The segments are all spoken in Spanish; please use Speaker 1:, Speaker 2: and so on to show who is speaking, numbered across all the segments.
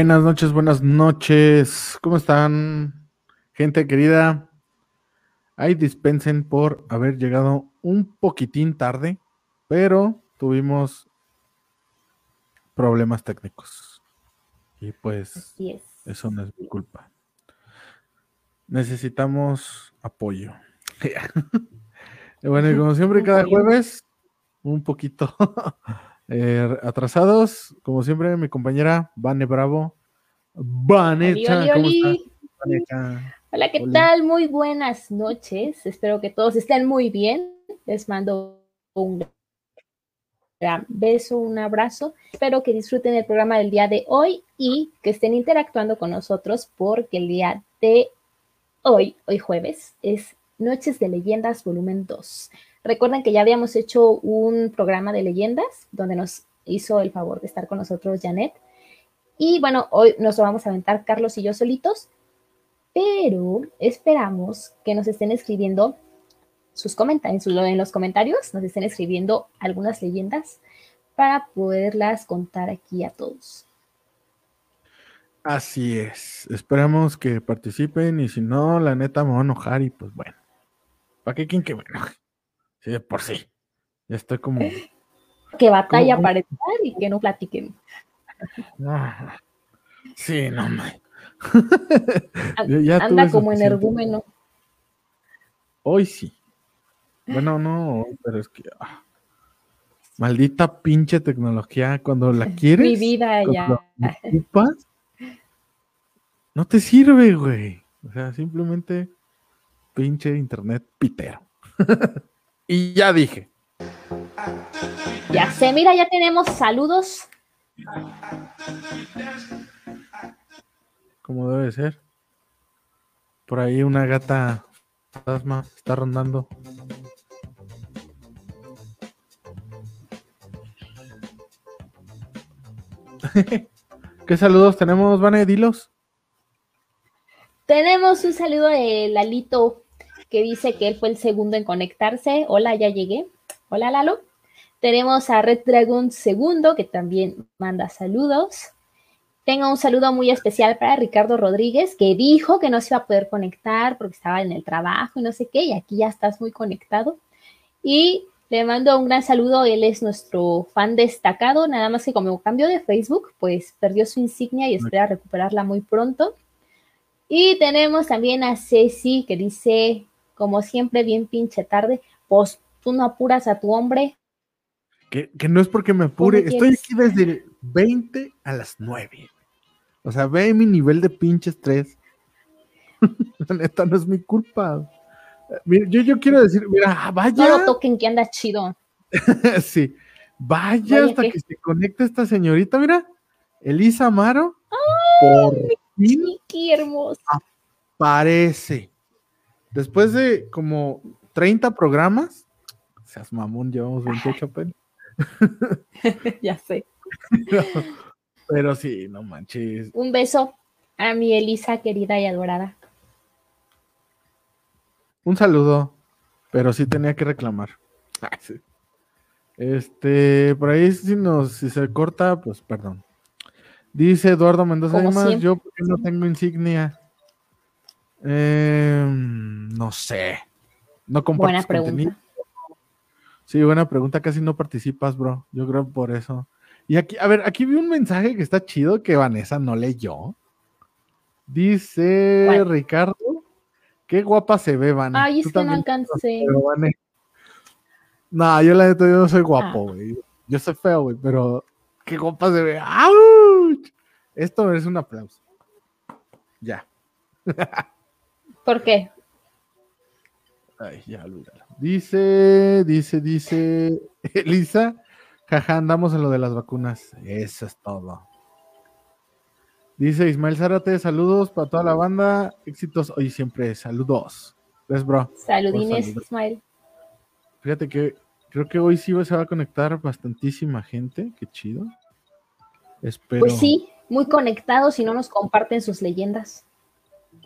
Speaker 1: Buenas noches, buenas noches. ¿Cómo están, gente querida? Ahí dispensen por haber llegado un poquitín tarde, pero tuvimos problemas técnicos. Y pues eso no es mi culpa. Necesitamos apoyo. bueno, y como siempre, cada jueves, un poquito eh, atrasados. Como siempre, mi compañera Vane Bravo. Vanessa,
Speaker 2: ¿cómo Hola, ¿qué tal? Muy buenas noches. Espero que todos estén muy bien. Les mando un gran beso, un abrazo. Espero que disfruten el programa del día de hoy y que estén interactuando con nosotros porque el día de hoy, hoy jueves, es Noches de Leyendas Volumen 2. Recuerden que ya habíamos hecho un programa de leyendas donde nos hizo el favor de estar con nosotros Janet. Y bueno, hoy nos lo vamos a aventar Carlos y yo solitos, pero esperamos que nos estén escribiendo sus comentarios, en los comentarios nos estén escribiendo algunas leyendas para poderlas contar aquí a todos.
Speaker 1: Así es. Esperamos que participen y si no, la neta me va a enojar y pues bueno. ¿Para qué quien que me? Sí, de por sí. Ya estoy como.
Speaker 2: Que batalla para estar y que no platiquen.
Speaker 1: sí, no me.
Speaker 2: Anda como energúmeno.
Speaker 1: Hoy sí. Bueno, no, pero es que. Ah, maldita pinche tecnología. Cuando la quieres.
Speaker 2: Mi vida ya.
Speaker 1: no te sirve, güey. O sea, simplemente pinche internet pitero. Y ya dije.
Speaker 2: Ya sé, mira, ya tenemos saludos.
Speaker 1: Como debe ser. Por ahí una gata fantasma está rondando. ¿Qué saludos tenemos, Vane? Dilos.
Speaker 2: Tenemos un saludo de Lalito que dice que él fue el segundo en conectarse. Hola, ya llegué. Hola, Lalo. Tenemos a Red Dragon segundo, que también manda saludos. Tengo un saludo muy especial para Ricardo Rodríguez, que dijo que no se iba a poder conectar porque estaba en el trabajo y no sé qué, y aquí ya estás muy conectado. Y le mando un gran saludo, él es nuestro fan destacado, nada más que como cambio de Facebook, pues perdió su insignia y espera recuperarla muy pronto. Y tenemos también a Ceci, que dice, como siempre, bien pinche tarde, pues tú no apuras a tu hombre.
Speaker 1: Que, no es porque me apure, estoy aquí desde el 20 a las 9. O sea, ve mi nivel de pinche estrés. La neta no es mi culpa. Mira, yo, yo quiero decir, mira, vaya.
Speaker 2: No lo toquen que anda chido.
Speaker 1: sí, vaya, hasta que se conecte esta señorita, mira, Elisa Amaro.
Speaker 2: ¡Ay, qué hermosa!
Speaker 1: Aparece. Después de como 30 programas, seas mamón, llevamos 28 apenas.
Speaker 2: ya sé.
Speaker 1: pero, sí, no manches.
Speaker 2: Un beso a mi Elisa querida y adorada.
Speaker 1: Un saludo, pero sí tenía que reclamar. Este, por ahí si nos, si se corta, pues perdón. Dice Eduardo Mendoza, además, yo porque no tengo insignia. Eh, no sé. No
Speaker 2: Buena pregunta.
Speaker 1: Sí, buena pregunta. Casi no participas, bro. Yo creo por eso. Y aquí, a ver, aquí vi un mensaje que está chido que Vanessa no leyó. Dice Ricardo, qué guapa se ve, Vanessa.
Speaker 2: Ay, es que no alcancé.
Speaker 1: No, yo la neta, yo no soy guapo, ah. güey. Yo soy feo, güey, pero qué guapa se ve. ¡Auch! Esto es un aplauso. Ya.
Speaker 2: ¿Por qué?
Speaker 1: Ay, ya, olvídalo. Dice, dice, dice Elisa, jaja, andamos en lo de las vacunas. Eso es todo. Dice Ismael Zárate, saludos para toda la banda. Éxitos hoy siempre. Saludos. Pues, bro.
Speaker 2: Saludines, Ismael.
Speaker 1: Fíjate que creo que hoy sí se va a conectar bastantísima gente. Qué chido. Espero.
Speaker 2: Pues sí, muy conectados y no nos comparten sus leyendas.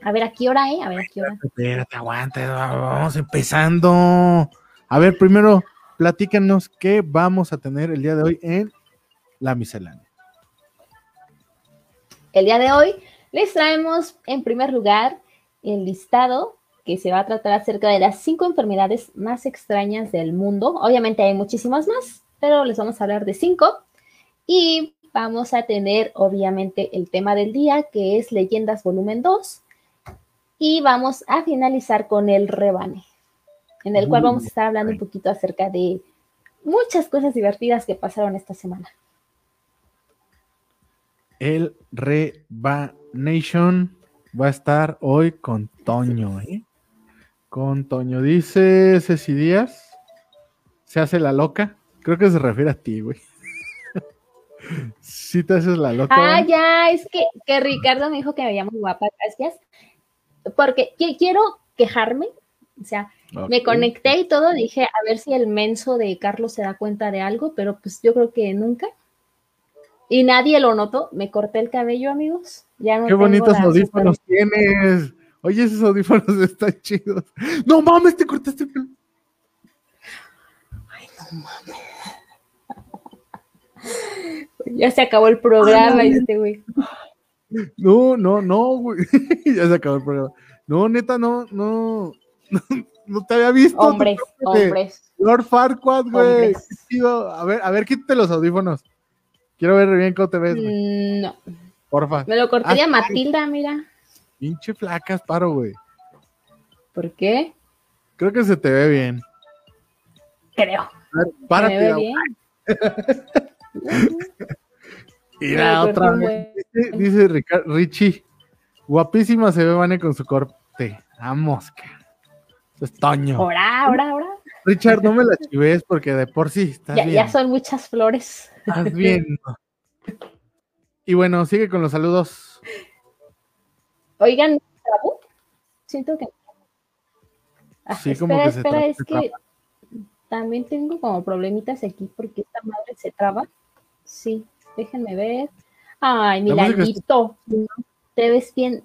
Speaker 2: A ver, ¿a qué hora, eh? A ver, ¿a qué hora?
Speaker 1: Espérate, aguanta, vamos empezando. A ver, primero, platícanos qué vamos a tener el día de hoy en la miscelánea.
Speaker 2: El día de hoy les traemos en primer lugar el listado que se va a tratar acerca de las cinco enfermedades más extrañas del mundo. Obviamente hay muchísimas más, pero les vamos a hablar de cinco. Y vamos a tener obviamente el tema del día, que es Leyendas Volumen 2. Y vamos a finalizar con el rebane, en el cual vamos a estar hablando un poquito acerca de muchas cosas divertidas que pasaron esta semana.
Speaker 1: El Rebanation va a estar hoy con Toño, ¿eh? Con Toño. Dice Ceci Díaz, se hace la loca. Creo que se refiere a ti, güey. Si te haces la loca.
Speaker 2: Ah, ya, es que, que Ricardo me dijo que me muy guapa, gracias. Porque quiero quejarme, o sea, me conecté y todo, dije, a ver si el menso de Carlos se da cuenta de algo, pero pues yo creo que nunca. Y nadie lo notó. Me corté el cabello, amigos. Ya no
Speaker 1: Qué bonitos audífonos tienes. Oye, esos audífonos están chidos. No mames, te cortaste el pelo.
Speaker 2: Ay, no mames. Ya se acabó el programa, este güey.
Speaker 1: No, no, no, güey. ya se acabó el programa. No, neta, no, no. No, te había visto.
Speaker 2: Hombres, hombres.
Speaker 1: Lord Farquaad, güey. A ver, a ver, quítate los audífonos. Quiero ver bien cómo te ves.
Speaker 2: Güey. No.
Speaker 1: Porfa.
Speaker 2: Me lo cortaría Matilda, mira.
Speaker 1: Pinche flacas, paro, güey.
Speaker 2: ¿Por qué?
Speaker 1: Creo que se te ve bien.
Speaker 2: Creo.
Speaker 1: párate. Me ve bien. y la otra vez, dice, Richie, guapísima se ve Vane con su corte. Vamos, es Toño.
Speaker 2: Ahora, ahora, ahora.
Speaker 1: Richard, no me la chives porque de por sí estás
Speaker 2: ya,
Speaker 1: bien.
Speaker 2: Ya son muchas flores.
Speaker 1: Estás bien. Y bueno, sigue con los saludos.
Speaker 2: Oigan, siento que.
Speaker 1: Ah, sí, como que
Speaker 2: espera, se es que también tengo como problemitas aquí porque esta madre se traba. Sí, déjenme ver. Ay, Milanito. Te ves bien,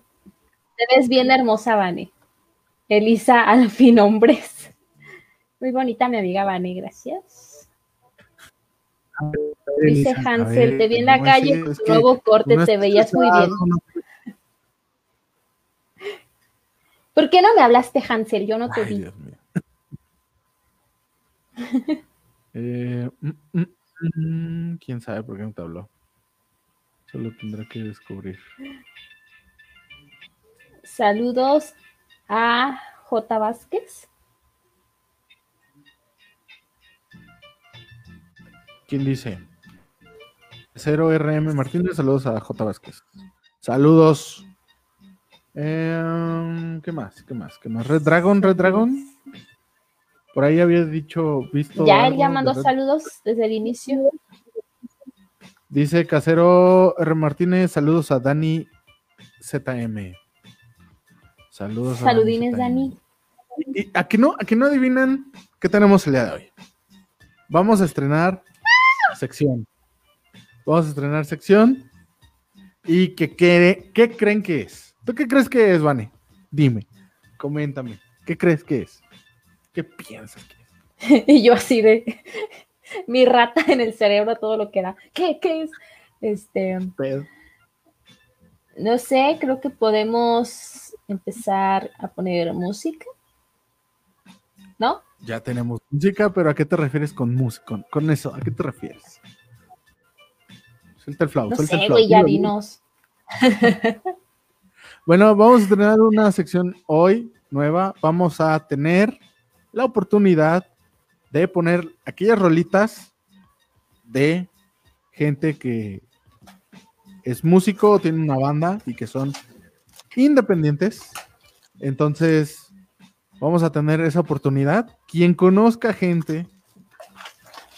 Speaker 2: te ves bien hermosa, Vane. Elisa al fin hombres. Muy bonita mi amiga Vane, gracias. Dice Hansel, te vi en la calle con tu nuevo corte, te veías muy bien. ¿Por qué no me hablaste, Hansel? Yo no te vi. Dios mío.
Speaker 1: eh, mm, mm, Mm, quién sabe por qué no te habló. Solo tendrá que descubrir.
Speaker 2: Saludos a J. Vázquez.
Speaker 1: ¿Quién dice? 0RM Martínez, saludos a J. Vázquez. Saludos. Em, ¿Qué más? ¿Qué más? ¿Qué más? Red Dragon, Red Dragon. Por ahí había dicho, visto.
Speaker 2: Ya él ya mandó saludos desde el inicio.
Speaker 1: Dice Casero R. Martínez, saludos a Dani ZM. Saludos.
Speaker 2: Saludines, Dani.
Speaker 1: ¿Y a que no, a que no adivinan qué tenemos el día de hoy? Vamos a estrenar sección. Vamos a estrenar sección. ¿Y qué, qué creen que es? ¿Tú qué crees que es, Vane? Dime, coméntame. ¿Qué crees que es? ¿Qué piensas
Speaker 2: y yo así de mi rata en el cerebro, todo lo que era. ¿Qué, qué es? Este. No sé, creo que podemos empezar a poner música. ¿No?
Speaker 1: Ya tenemos música, pero ¿a qué te refieres con música? Con, eso, ¿a qué te refieres? Suelta el flauto.
Speaker 2: No sé, güey, ya dinos.
Speaker 1: bueno, vamos a tener una sección hoy nueva. Vamos a tener la oportunidad de poner aquellas rolitas de gente que es músico tiene una banda y que son independientes. Entonces, vamos a tener esa oportunidad. Quien conozca gente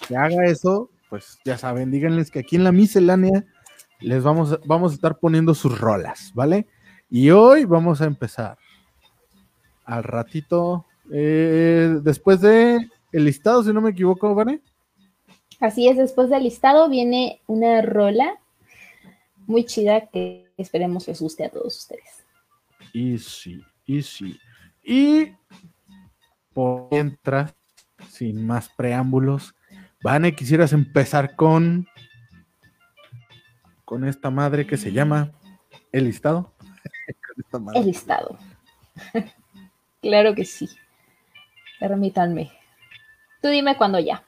Speaker 1: que haga eso, pues ya saben, díganles que aquí en la miscelánea les vamos, vamos a estar poniendo sus rolas, ¿vale? Y hoy vamos a empezar. Al ratito eh, después de el listado, si no me equivoco, ¿vale?
Speaker 2: Así es, después del listado viene una rola muy chida que esperemos les guste a todos ustedes.
Speaker 1: Y sí, y sí. Y por mientras, sin más preámbulos, Vane, quisieras empezar con con esta madre que se llama ¿El listado?
Speaker 2: El listado. claro que sí. Permítanme. Tú dime cuando ya.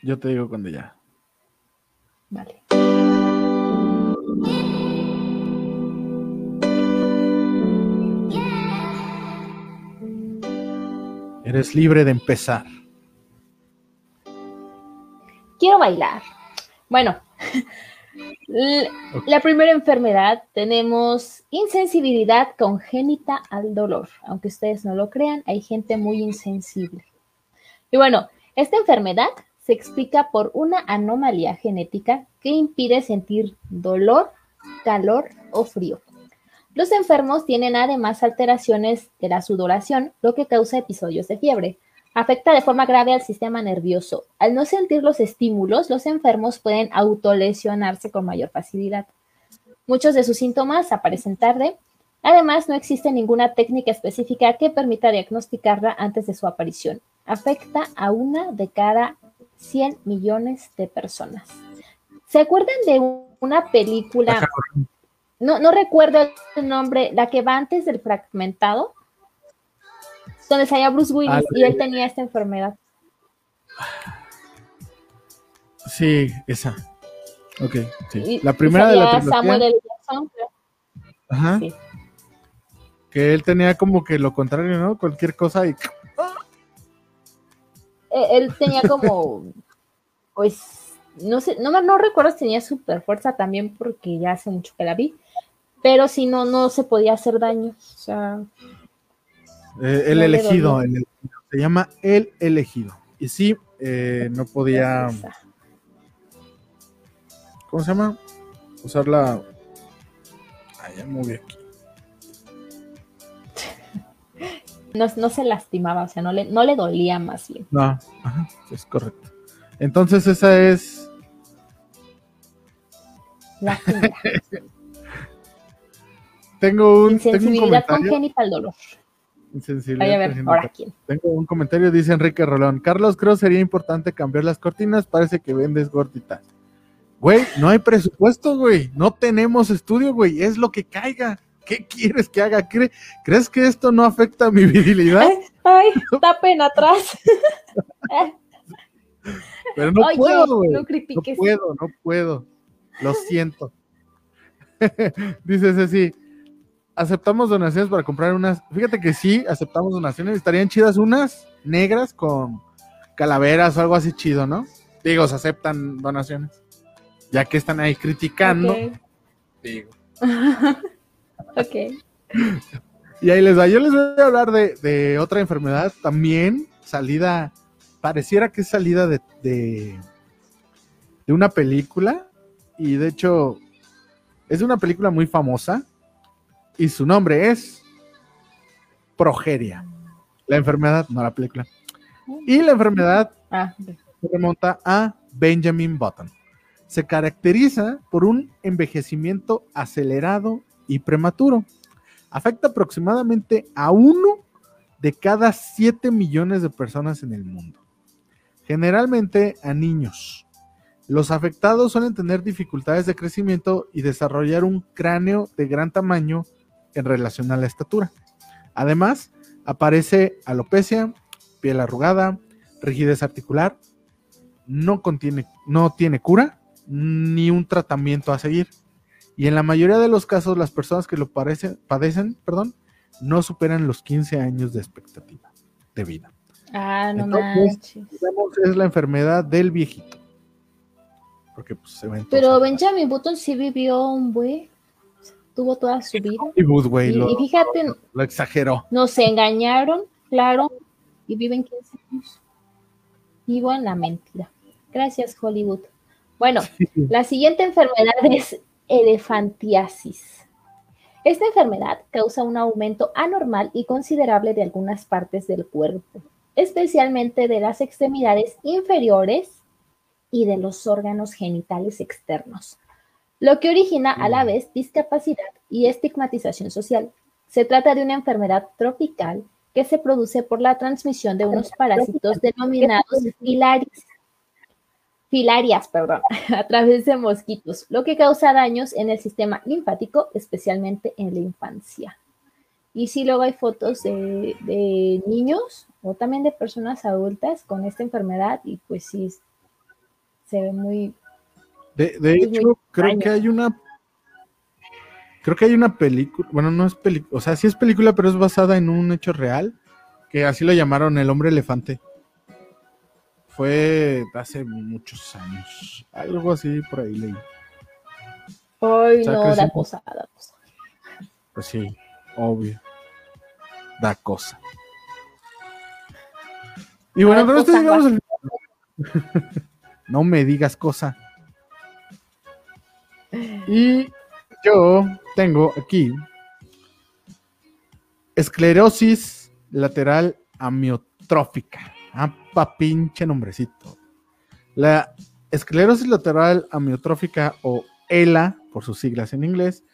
Speaker 1: Yo te digo cuando ya.
Speaker 2: Vale.
Speaker 1: Eres libre de empezar.
Speaker 2: Quiero bailar. Bueno, la primera enfermedad tenemos insensibilidad congénita al dolor. Aunque ustedes no lo crean, hay gente muy insensible. Y bueno, esta enfermedad se explica por una anomalía genética que impide sentir dolor, calor o frío. Los enfermos tienen además alteraciones de la sudoración, lo que causa episodios de fiebre. Afecta de forma grave al sistema nervioso. Al no sentir los estímulos, los enfermos pueden autolesionarse con mayor facilidad. Muchos de sus síntomas aparecen tarde. Además, no existe ninguna técnica específica que permita diagnosticarla antes de su aparición. Afecta a una de cada 100 millones de personas. ¿Se acuerdan de una película? No, no recuerdo el nombre, la que va antes del fragmentado, donde salía Bruce Willis ah, y él tenía esta enfermedad.
Speaker 1: Sí, esa. Ok, sí. la primera de la Samuel L. Jackson, Ajá. Que él tenía como que lo contrario, ¿no? Cualquier cosa y
Speaker 2: eh, él tenía como, pues, no sé, no, no recuerdo si tenía super fuerza también porque ya hace mucho que la vi, pero si no, no se podía hacer daño. O sea,
Speaker 1: eh, el, elegido, se llama el elegido. Y sí, eh, no podía. ¿Cómo se llama? Usar la. Ay, ya aquí.
Speaker 2: No, no, se lastimaba, o sea, no le, no le dolía más bien.
Speaker 1: No, ajá, es correcto. Entonces esa es...
Speaker 2: La
Speaker 1: tengo un...
Speaker 2: Insensibilidad congénita al dolor.
Speaker 1: Insensibilidad. a ver, ahora quién. Tengo un comentario, dice Enrique Rolón. Carlos, creo sería importante cambiar las cortinas, parece que vendes gorditas. Güey, no hay presupuesto, güey. No tenemos estudio, güey. Es lo que caiga. ¿Qué quieres que haga? ¿Crees que esto no afecta a mi virilidad?
Speaker 2: Ay, tapen atrás.
Speaker 1: Pero no puedo, güey. No, puedo, no puedo. Lo siento. Dice Ceci, aceptamos donaciones para comprar unas. Fíjate que sí, aceptamos donaciones. Estarían chidas unas negras con calaveras o algo así chido, ¿no? Digo, se aceptan donaciones. Ya que están ahí criticando. Digo.
Speaker 2: Ok.
Speaker 1: Y ahí les va. Yo les voy a hablar de, otra enfermedad también, salida, pareciera que es salida de, de, una película. Y de hecho, es una película muy famosa. Y su nombre es Progeria. La enfermedad, no la película. Y la enfermedad ah, se remonta a Benjamin Button. Se caracteriza por un envejecimiento acelerado y prematuro. Afecta aproximadamente a uno de cada 7 millones de personas en el mundo. Generalmente a niños. Los afectados suelen tener dificultades de crecimiento y desarrollar un cráneo de gran tamaño en relación a la estatura. Además, aparece alopecia, piel arrugada, rigidez articular, no, contiene, no tiene cura ni un tratamiento a seguir y en la mayoría de los casos las personas que lo padecen perdón, no superan los 15 años de expectativa de vida.
Speaker 2: Ah, no manches.
Speaker 1: es la enfermedad del viejito. Porque pues, se
Speaker 2: Pero Benjamin Button sí vivió un buen, tuvo toda su vida.
Speaker 1: y, y, fíjate, lo exageró.
Speaker 2: Nos engañaron, claro, y viven 15 años. Vivo en la mentira. Gracias, Hollywood. Bueno, la siguiente enfermedad es elefantiasis. Esta enfermedad causa un aumento anormal y considerable de algunas partes del cuerpo, especialmente de las extremidades inferiores y de los órganos genitales externos, lo que origina a la mm. vez discapacidad y estigmatización social. Se trata de una enfermedad tropical que se produce por la transmisión de unos parásitos denominados filaris filarias, perdón, a través de mosquitos, lo que causa daños en el sistema linfático, especialmente en la infancia. Y sí, luego hay fotos de, niños o también de personas adultas con esta enfermedad y pues sí, se ve muy...
Speaker 1: De, hecho, creo que hay una... Creo que hay una película, bueno, no es película, o sea, sí es película, pero es basada en un hecho real, que así lo llamaron el hombre elefante. Fue hace muchos años. Algo así por ahí leí.
Speaker 2: Ay, no, da cosa, da cosa.
Speaker 1: Pues sí, obvio. Da cosa. Y bueno, pero esto llegamos al... no me digas cosa. Y yo tengo aquí esclerosis lateral amiotrófica. Ah, pa pinche nombrecito. La esclerosis lateral amiotrófica o ELA, por sus siglas en inglés,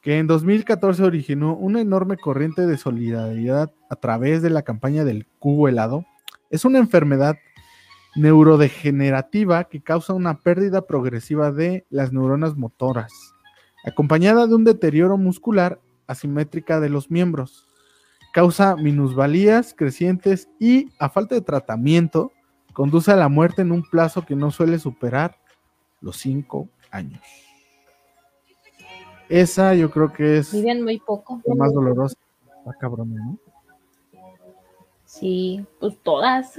Speaker 1: que en 2014 originó una enorme corriente de solidaridad a través de la campaña del cubo helado, es una enfermedad neurodegenerativa que causa una pérdida progresiva de las neuronas motoras, acompañada de un deterioro muscular asimétrica de los miembros causa minusvalías crecientes y, a falta de tratamiento, conduce a la muerte en un plazo que no suele superar los cinco años. Esa yo creo que es
Speaker 2: Viven muy poco.
Speaker 1: la más dolorosa. Ah, cabrón, ¿no?
Speaker 2: Sí, pues todas.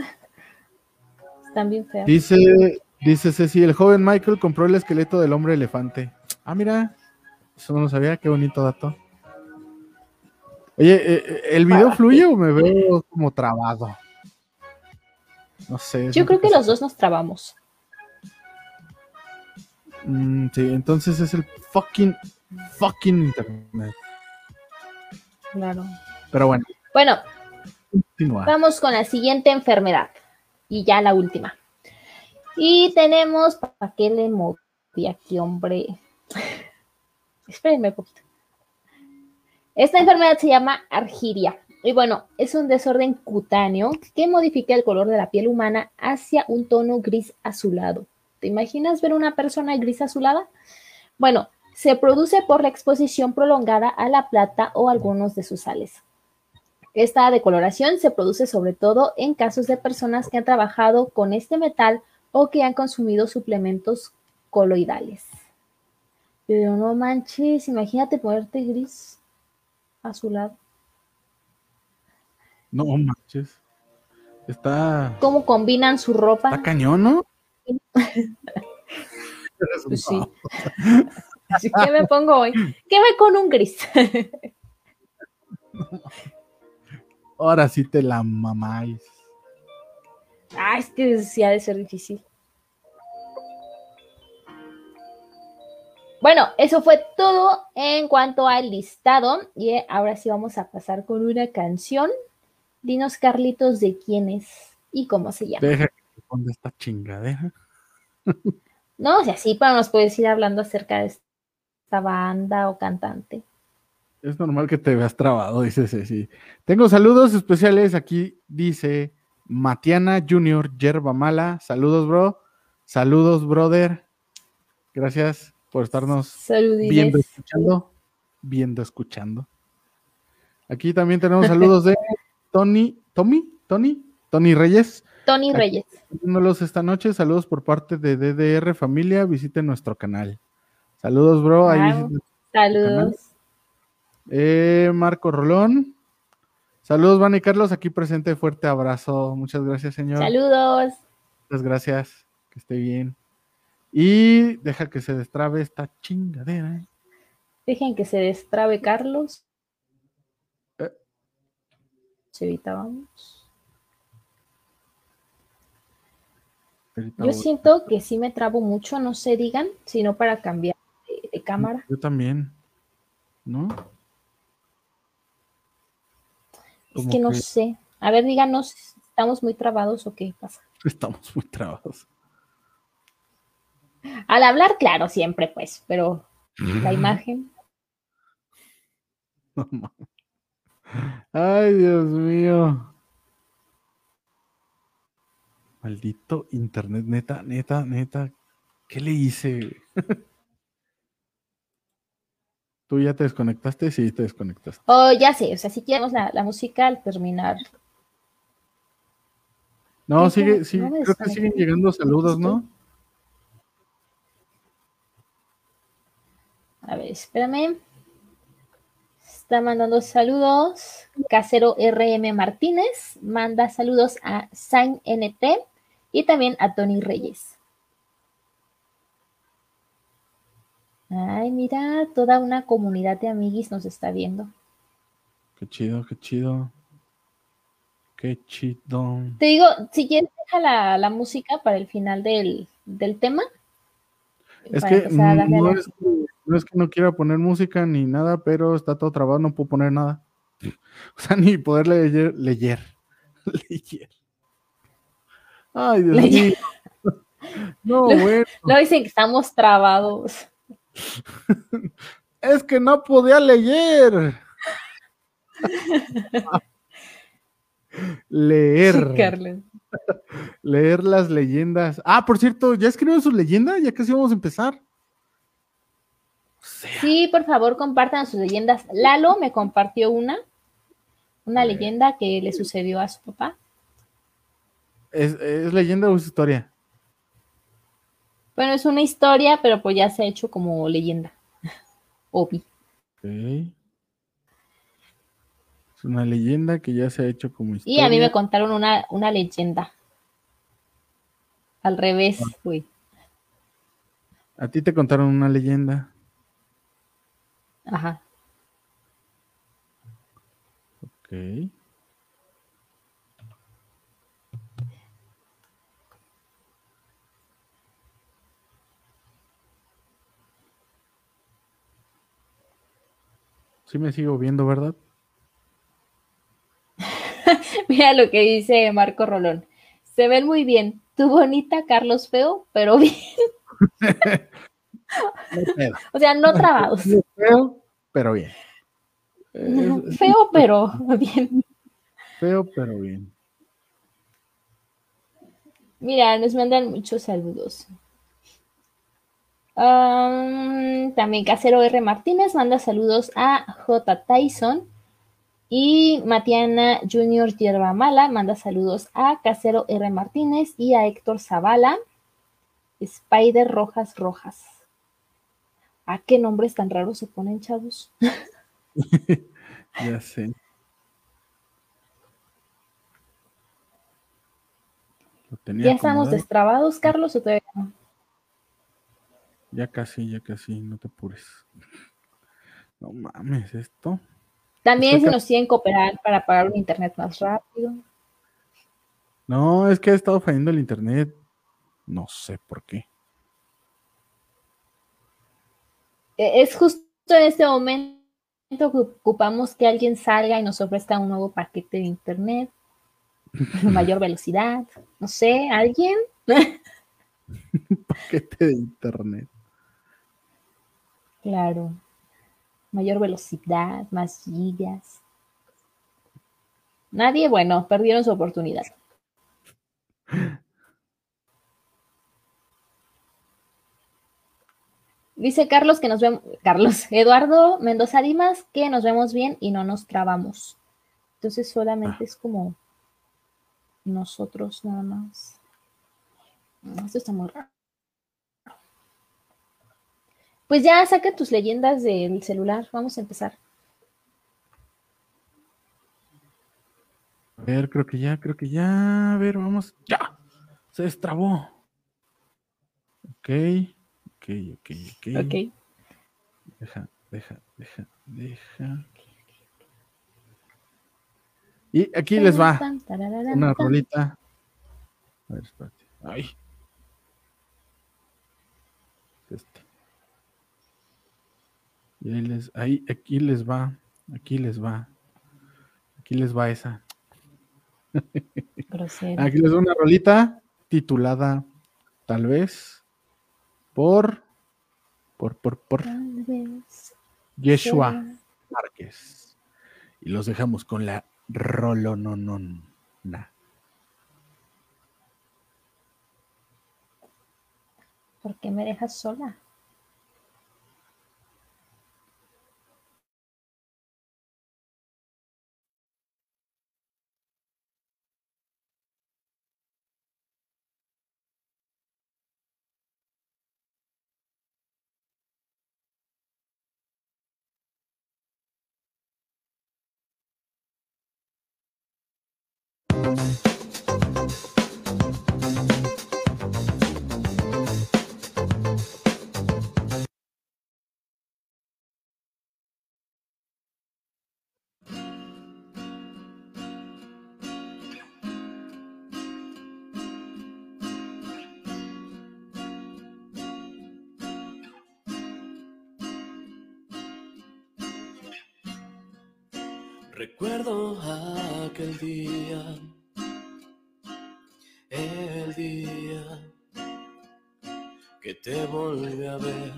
Speaker 2: Bien feas.
Speaker 1: Dice, dice Ceci, el joven Michael compró el esqueleto del hombre elefante. Ah, mira, eso no lo sabía, qué bonito dato. Oye, eh, eh, ¿el video fluye o me veo como trabado? No sé.
Speaker 2: Yo creo que los dos nos trabamos.
Speaker 1: Mm, sí, entonces es el fucking, fucking internet.
Speaker 2: Claro.
Speaker 1: Pero bueno.
Speaker 2: Bueno, vamos con la siguiente enfermedad. Y ya la última. Y tenemos, ¿para qué le moví aquí, hombre? Espérenme un poquito. Esta enfermedad se llama argiria. Y bueno, es un desorden cutáneo que modifica el color de la piel humana hacia un tono gris azulado. ¿Te imaginas ver una persona gris azulada? Bueno, se produce por la exposición prolongada a la plata o algunos de sus sales. Esta decoloración se produce sobre todo en casos de personas que han trabajado con este metal o que han consumido suplementos coloidales. Pero no manches, imagínate ponerte gris a su lado.
Speaker 1: No manches. Está.
Speaker 2: ¿Cómo combinan su ropa?
Speaker 1: Está cañón, ¿no?
Speaker 2: pues sí. Que me pongo hoy. ¿Qué ve con un gris?
Speaker 1: Ahora sí te la mamáis.
Speaker 2: Ah, es que sí ha de ser difícil. Bueno, eso fue todo en cuanto al listado. Y ahora sí vamos a pasar con una canción. Dinos, Carlitos, de quién es y cómo se llama.
Speaker 1: Deja que ponga esta chingadera.
Speaker 2: no, o sea, sí, pero nos puedes ir hablando acerca de esta banda o cantante.
Speaker 1: Es normal que te veas trabado, dice Ceci. Tengo saludos especiales. Aquí dice Matiana Junior Yerba Mala. Saludos, bro. Saludos, brother. Gracias por estarnos viendo, escuchando, viendo, escuchando. Aquí también tenemos saludos de Tony, Tommy, Tony, Tony Reyes.
Speaker 2: Tony Reyes.
Speaker 1: Viéndolos esta noche, saludos por parte de DDR Familia, visiten nuestro canal. Saludos, bro.
Speaker 2: saludos.
Speaker 1: Eh, Marco Rolón. Saludos, Vani Carlos, aquí presente, fuerte abrazo. Muchas gracias, señor.
Speaker 2: Saludos.
Speaker 1: Muchas gracias, que esté bien. Y deja que se destrabe esta chingadera. ¿eh?
Speaker 2: Dejen que se destrabe Carlos. Eh. Se evitábamos. Yo siento que sí me trabo mucho, no se digan, sino para cambiar de, cámara.
Speaker 1: Yo también, ¿no?
Speaker 2: Es que no sé. A ver, díganos, ¿estamos muy trabados o qué pasa?
Speaker 1: Estamos muy trabados.
Speaker 2: Al hablar, claro, siempre, pues, pero la imagen.
Speaker 1: Ay, Dios mío. Maldito internet, neta, neta, neta. ¿Qué le hice? ¿Tú ya te desconectaste? Sí, te desconectaste.
Speaker 2: Oh, ya sé, o sea, si queremos la, la música al terminar.
Speaker 1: No, sigue, sigue, creo que siguen llegando saludos, ¿no?
Speaker 2: A ver, espérame. Está mandando saludos. Casero RM Martínez manda saludos a Sain NT y también a Tony Reyes. Ay, mira, toda una comunidad de amiguis nos está viendo.
Speaker 1: Qué chido, qué chido. Qué chido.
Speaker 2: Te digo, si quieres, deja la, la música para el final del, del tema.
Speaker 1: Es que no es, no es, que no quiera poner música ni nada, pero está todo trabado, no puedo poner nada. O sea, ni poder leer. Leer. leer. Ay, Dios mío.
Speaker 2: No, bueno. No dicen que estamos trabados.
Speaker 1: es que no podía leer. leer. leer las leyendas. Ah, por cierto, ¿ya escribieron su leyenda? Ya casi vamos a empezar.
Speaker 2: Sí, por favor, compartan sus leyendas. Lalo me compartió una, una leyenda que le sucedió a su papá.
Speaker 1: ¿Es, leyenda o es historia?
Speaker 2: Bueno, es una historia, pero pues ya se ha hecho como leyenda. Obi. Es
Speaker 1: una leyenda que ya se ha hecho como historia.
Speaker 2: Y a mí me contaron una, una leyenda. Al revés, ah. güey.
Speaker 1: A ti te contaron una leyenda.
Speaker 2: Ajá.
Speaker 1: Ok. Sí me sigo viendo, ¿verdad?
Speaker 2: Mira lo que dice Marco Rolón. Se ven muy bien. Tú bonita, Carlos feo, pero bien. o sea, no trabados.
Speaker 1: Feo, pero bien.
Speaker 2: feo, pero bien.
Speaker 1: Feo, pero bien.
Speaker 2: Mira, nos mandan muchos saludos. También Casero R. Martínez manda saludos a J. Tyson. Y Matiana Junior Yerba Mala manda saludos a Casero R. Martínez y a Héctor Zavala. Spider Rojas Rojas. ¿A qué nombres tan raros se ponen, chavos?
Speaker 1: ya sé.
Speaker 2: ¿Ya estamos destrabados, Carlos, o todavía no?
Speaker 1: Ya casi, ya casi, no te apures. No mames, esto.
Speaker 2: También se nos tienen que cooperar para pagar un internet más rápido.
Speaker 1: No, es que ha estado fallando el internet. No sé por qué.
Speaker 2: E, es justo en este momento que ocupamos que alguien salga y nos ofrezca un nuevo paquete de internet, mayor velocidad, no sé, alguien.
Speaker 1: paquete de internet.
Speaker 2: Claro mayor velocidad, más gigas. Nadie, bueno, perdieron su oportunidad. Dice Carlos que nos vemos, Carlos, Eduardo Mendoza Dimas, que nos vemos bien y no nos trabamos. Entonces solamente es como nosotros nada más. Esto está muy raro. Pues ya saca tus leyendas del celular. Vamos a empezar.
Speaker 1: A ver, creo que ya, creo que ya. A ver, vamos. ¡Ya! Se destrabó. Ok, ok, ok, ok.
Speaker 2: Ok.
Speaker 1: Deja, deja, deja, deja. Y aquí les va una rolita. A ver, espérate. Ay. Y ahí les, ahí, aquí les va, aquí les va, aquí les va esa. Aquí les va una rolita titulada Tal vez por, por, por, por Yeshua. Márquez. Y los dejamos con la rolononona.
Speaker 2: ¿Por qué me dejas sola?
Speaker 3: Recuerdo aquel día, el día que te volví a ver.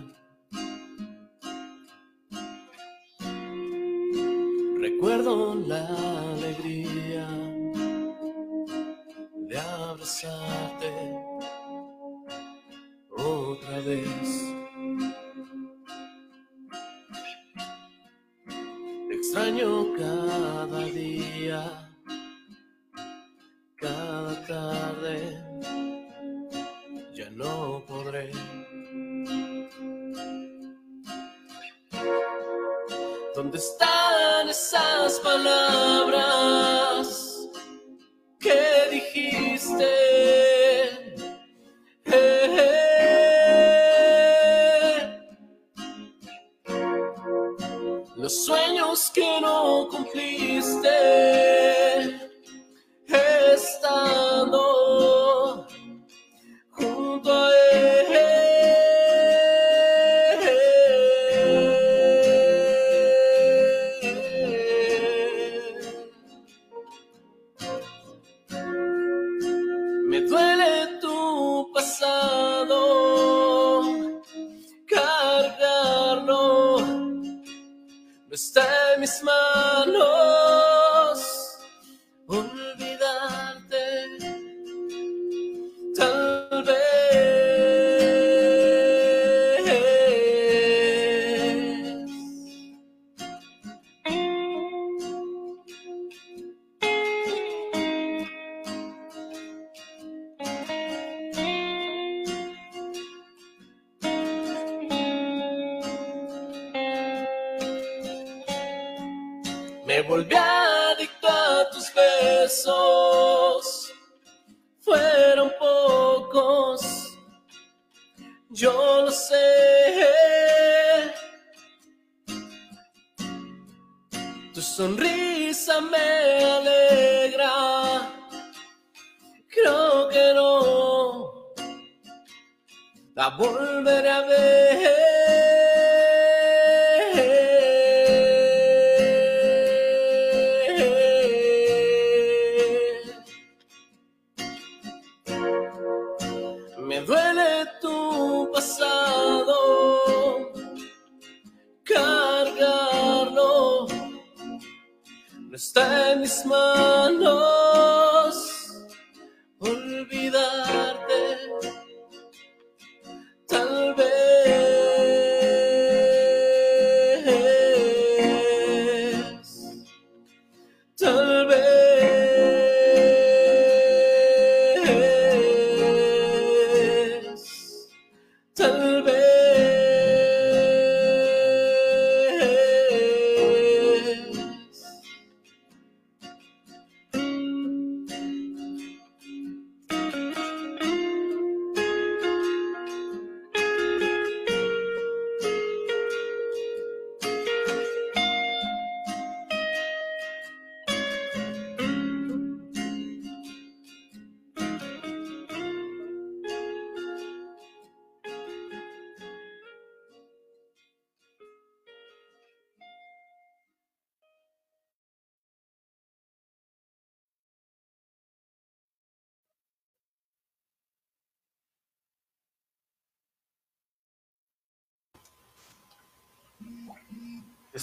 Speaker 3: Recuerdo la tus besos fueron pocos, yo lo sé. Tu sonrisa me alegra, creo que no la volveré a ver. Christmas.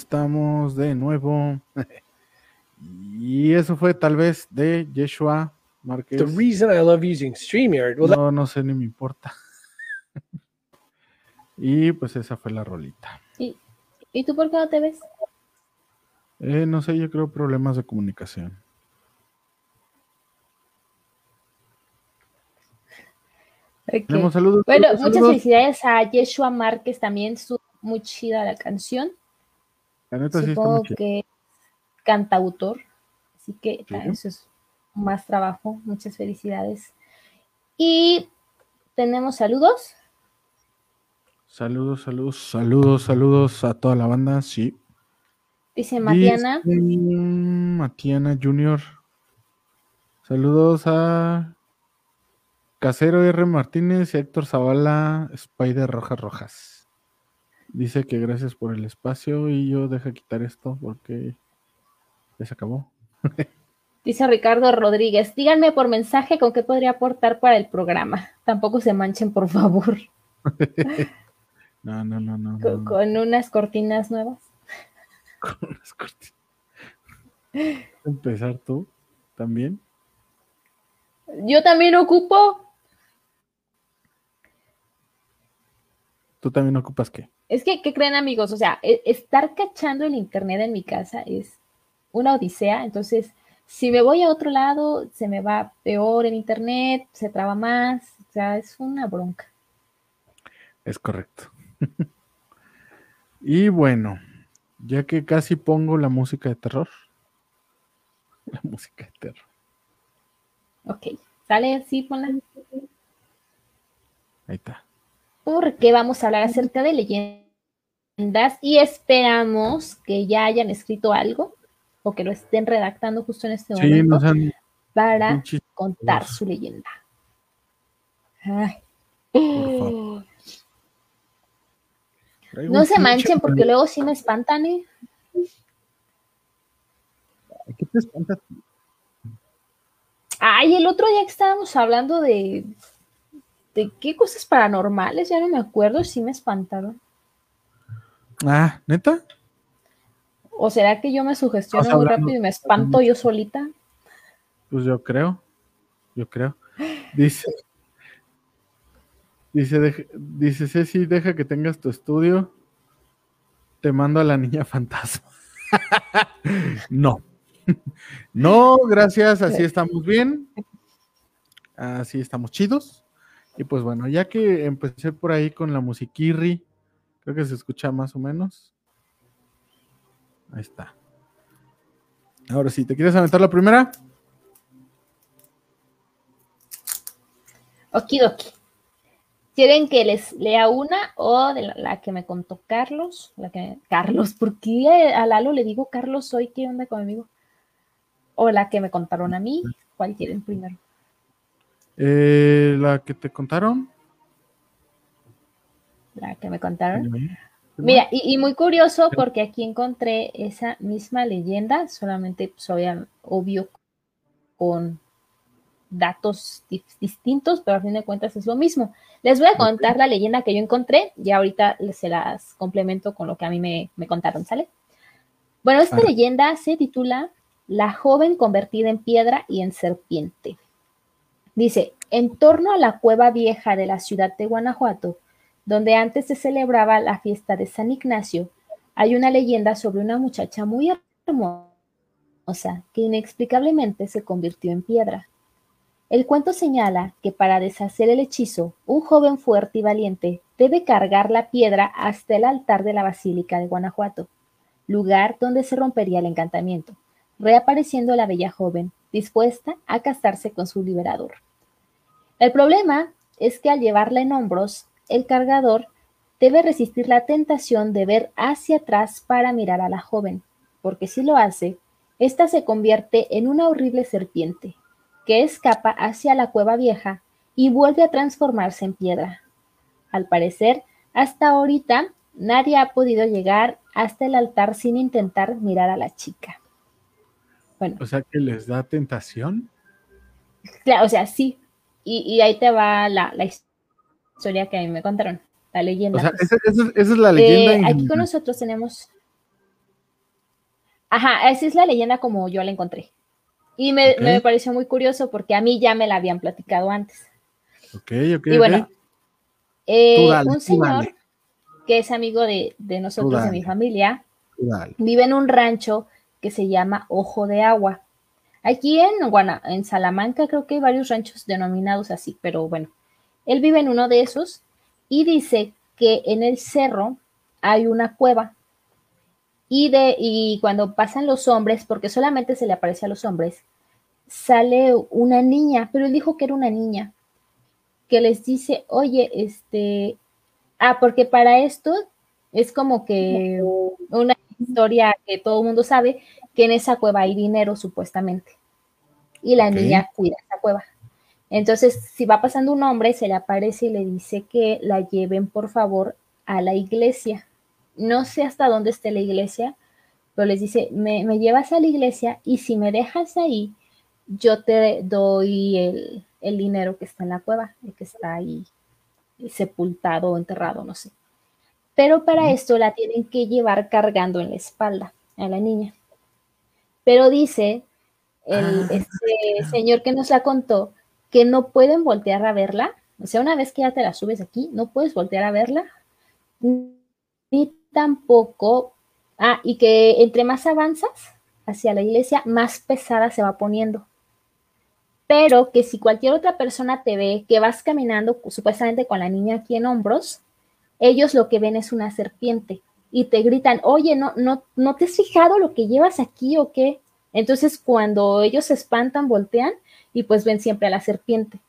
Speaker 1: estamos de nuevo. y eso fue tal vez de Yeshua Márquez.
Speaker 4: The reason I love using StreamYard. Well,
Speaker 1: no, no sé, ni me importa. y pues esa fue la rolita.
Speaker 2: ¿Y, ¿y tú por qué no te ves?
Speaker 1: Eh, no sé, yo creo problemas de comunicación. Okay.
Speaker 2: Saludos, bueno, muchas felicidades a Yeshua Márquez también, estuvo muy chida la canción. La neta Supongo sí que es cantautor, así que eso es más trabajo, muchas felicidades. Y tenemos saludos.
Speaker 1: Saludos, saludos, saludos, saludos a toda la banda, sí.
Speaker 2: Dice Matiana.
Speaker 1: Matiana Junior. Saludos a Casero R. Martínez y Héctor Zavala, Spider Rojas Rojas. Dice que gracias por el espacio y yo deja quitar esto porque ya se acabó.
Speaker 2: Dice Ricardo Rodríguez, díganme por mensaje con qué podría aportar para el programa. Tampoco se manchen, por favor.
Speaker 1: no, no, no, no.
Speaker 2: Con, unas cortinas nuevas.
Speaker 1: Con unas cortinas. ¿Empezar tú también?
Speaker 2: Yo también ocupo.
Speaker 1: ¿Tú también ocupas qué?
Speaker 2: Es que, ¿qué creen amigos? O sea, e, estar cachando el internet en mi casa es una odisea, entonces si me voy a otro lado, se me va peor en internet, se traba más, o sea, es una bronca.
Speaker 1: Es correcto. y bueno, ya que casi pongo la música de terror. La música de terror.
Speaker 2: Ok, sale así, ponla.
Speaker 1: Ahí está.
Speaker 2: Porque vamos a hablar acerca de leyendas y esperamos que ya hayan escrito algo o que lo estén redactando justo en este momento para contar su leyenda. No se manchen porque luego sí me espantan, ¿eh?
Speaker 1: ¿Qué te espanta?
Speaker 2: Ay, el otro día que estábamos hablando de, de qué cosas paranormales, ya no me acuerdo, sí me espantaron.
Speaker 1: Ah, ¿neta?
Speaker 2: ¿O será que yo me sugestiono muy rápido y me espanto yo solita?
Speaker 1: Pues yo creo, yo creo. Dice, dice, dice Ceci, deja que tengas tu estudio. Te mando a la niña fantasma. no. no, gracias, así estamos bien. Así estamos chidos. Y pues bueno, ya que empecé por ahí con la musiquirri, creo que se escucha más o menos. Ahí está. Ahora sí, ¿te quieres aventar la primera?
Speaker 2: Okidoki. ¿Quieren que les lea una o de la, que me contó Carlos? La que, Carlos, ¿por qué a Lalo le digo Carlos hoy? ¿Qué onda conmigo? ¿O la que me contaron a mí? ¿Cuál quieren primero?
Speaker 1: Eh, la que te contaron.
Speaker 2: La que me contaron. Mira, y, muy curioso porque aquí encontré esa misma leyenda, solamente pues, obvio con datos distintos, pero a fin de cuentas es lo mismo. Les voy a contar la leyenda que yo encontré y ahorita se las complemento con lo que a mí me, contaron, ¿sale? Bueno, esta leyenda se titula La joven convertida en piedra y en serpiente. Dice, en torno a la cueva vieja de la ciudad de Guanajuato, donde antes se celebraba la fiesta de San Ignacio, hay una leyenda sobre una muchacha muy hermosa que inexplicablemente se convirtió en piedra. El cuento señala que para deshacer el hechizo, un joven fuerte y valiente debe cargar la piedra hasta el altar de la Basílica de Guanajuato, lugar donde se rompería el encantamiento, reapareciendo la bella joven, dispuesta a casarse con su liberador. El problema es que al llevarla en hombros, el cargador debe resistir la tentación de ver hacia atrás para mirar a la joven, porque si lo hace, ésta se convierte en una horrible serpiente, que escapa hacia la cueva vieja y vuelve a transformarse en piedra. Al parecer, hasta ahorita nadie ha podido llegar hasta el altar sin intentar mirar a la chica.
Speaker 1: Bueno. O sea que les da tentación.
Speaker 2: Claro, o sea, sí. Y, ahí te va la, la historia que a mí me contaron, la leyenda. O sea,
Speaker 1: esa, es la leyenda.
Speaker 2: Eh, aquí con nosotros tenemos. Ajá, esa es la leyenda como yo la encontré. Y me, pareció muy curioso porque a mí ya me la habían platicado antes.
Speaker 1: Ok, ok.
Speaker 2: Y bueno, eh, un señor que es amigo de, nosotros, de mi familia, vive en un rancho que se llama Ojo de Agua. Aquí en, en Salamanca creo que hay varios ranchos denominados así, pero bueno, él vive en uno de esos y dice que en el cerro hay una cueva. Y, de, y cuando pasan los hombres, porque solamente se le aparece a los hombres, sale una niña, pero él dijo que era una niña, que les dice, oye, este, ah, porque para esto es como que una historia que todo el mundo sabe, que en esa cueva hay dinero supuestamente. Y la niña cuida esa cueva. Entonces, si va pasando un hombre, se le aparece y le dice que la lleven por favor a la iglesia. No sé hasta dónde esté la iglesia, pero les dice, me, me llevas a la iglesia y si me dejas ahí, yo te doy el, el dinero que está en la cueva, el que está ahí sepultado o enterrado, no sé. Pero para esto la tienen que llevar cargando en la espalda a la niña. Pero dice el ah. este señor que nos la contó que no pueden voltear a verla. O sea, una vez que ya te la subes aquí, no puedes voltear a verla. Ni tampoco. Ah, y que entre más avanzas hacia la iglesia, más pesada se va poniendo pero que si cualquier otra persona te ve que vas caminando supuestamente con la niña aquí en hombros, ellos lo que ven es una serpiente y te gritan, oye, no, no, no te has fijado lo que llevas aquí o qué. Entonces cuando ellos se espantan, voltean y pues ven siempre a la serpiente.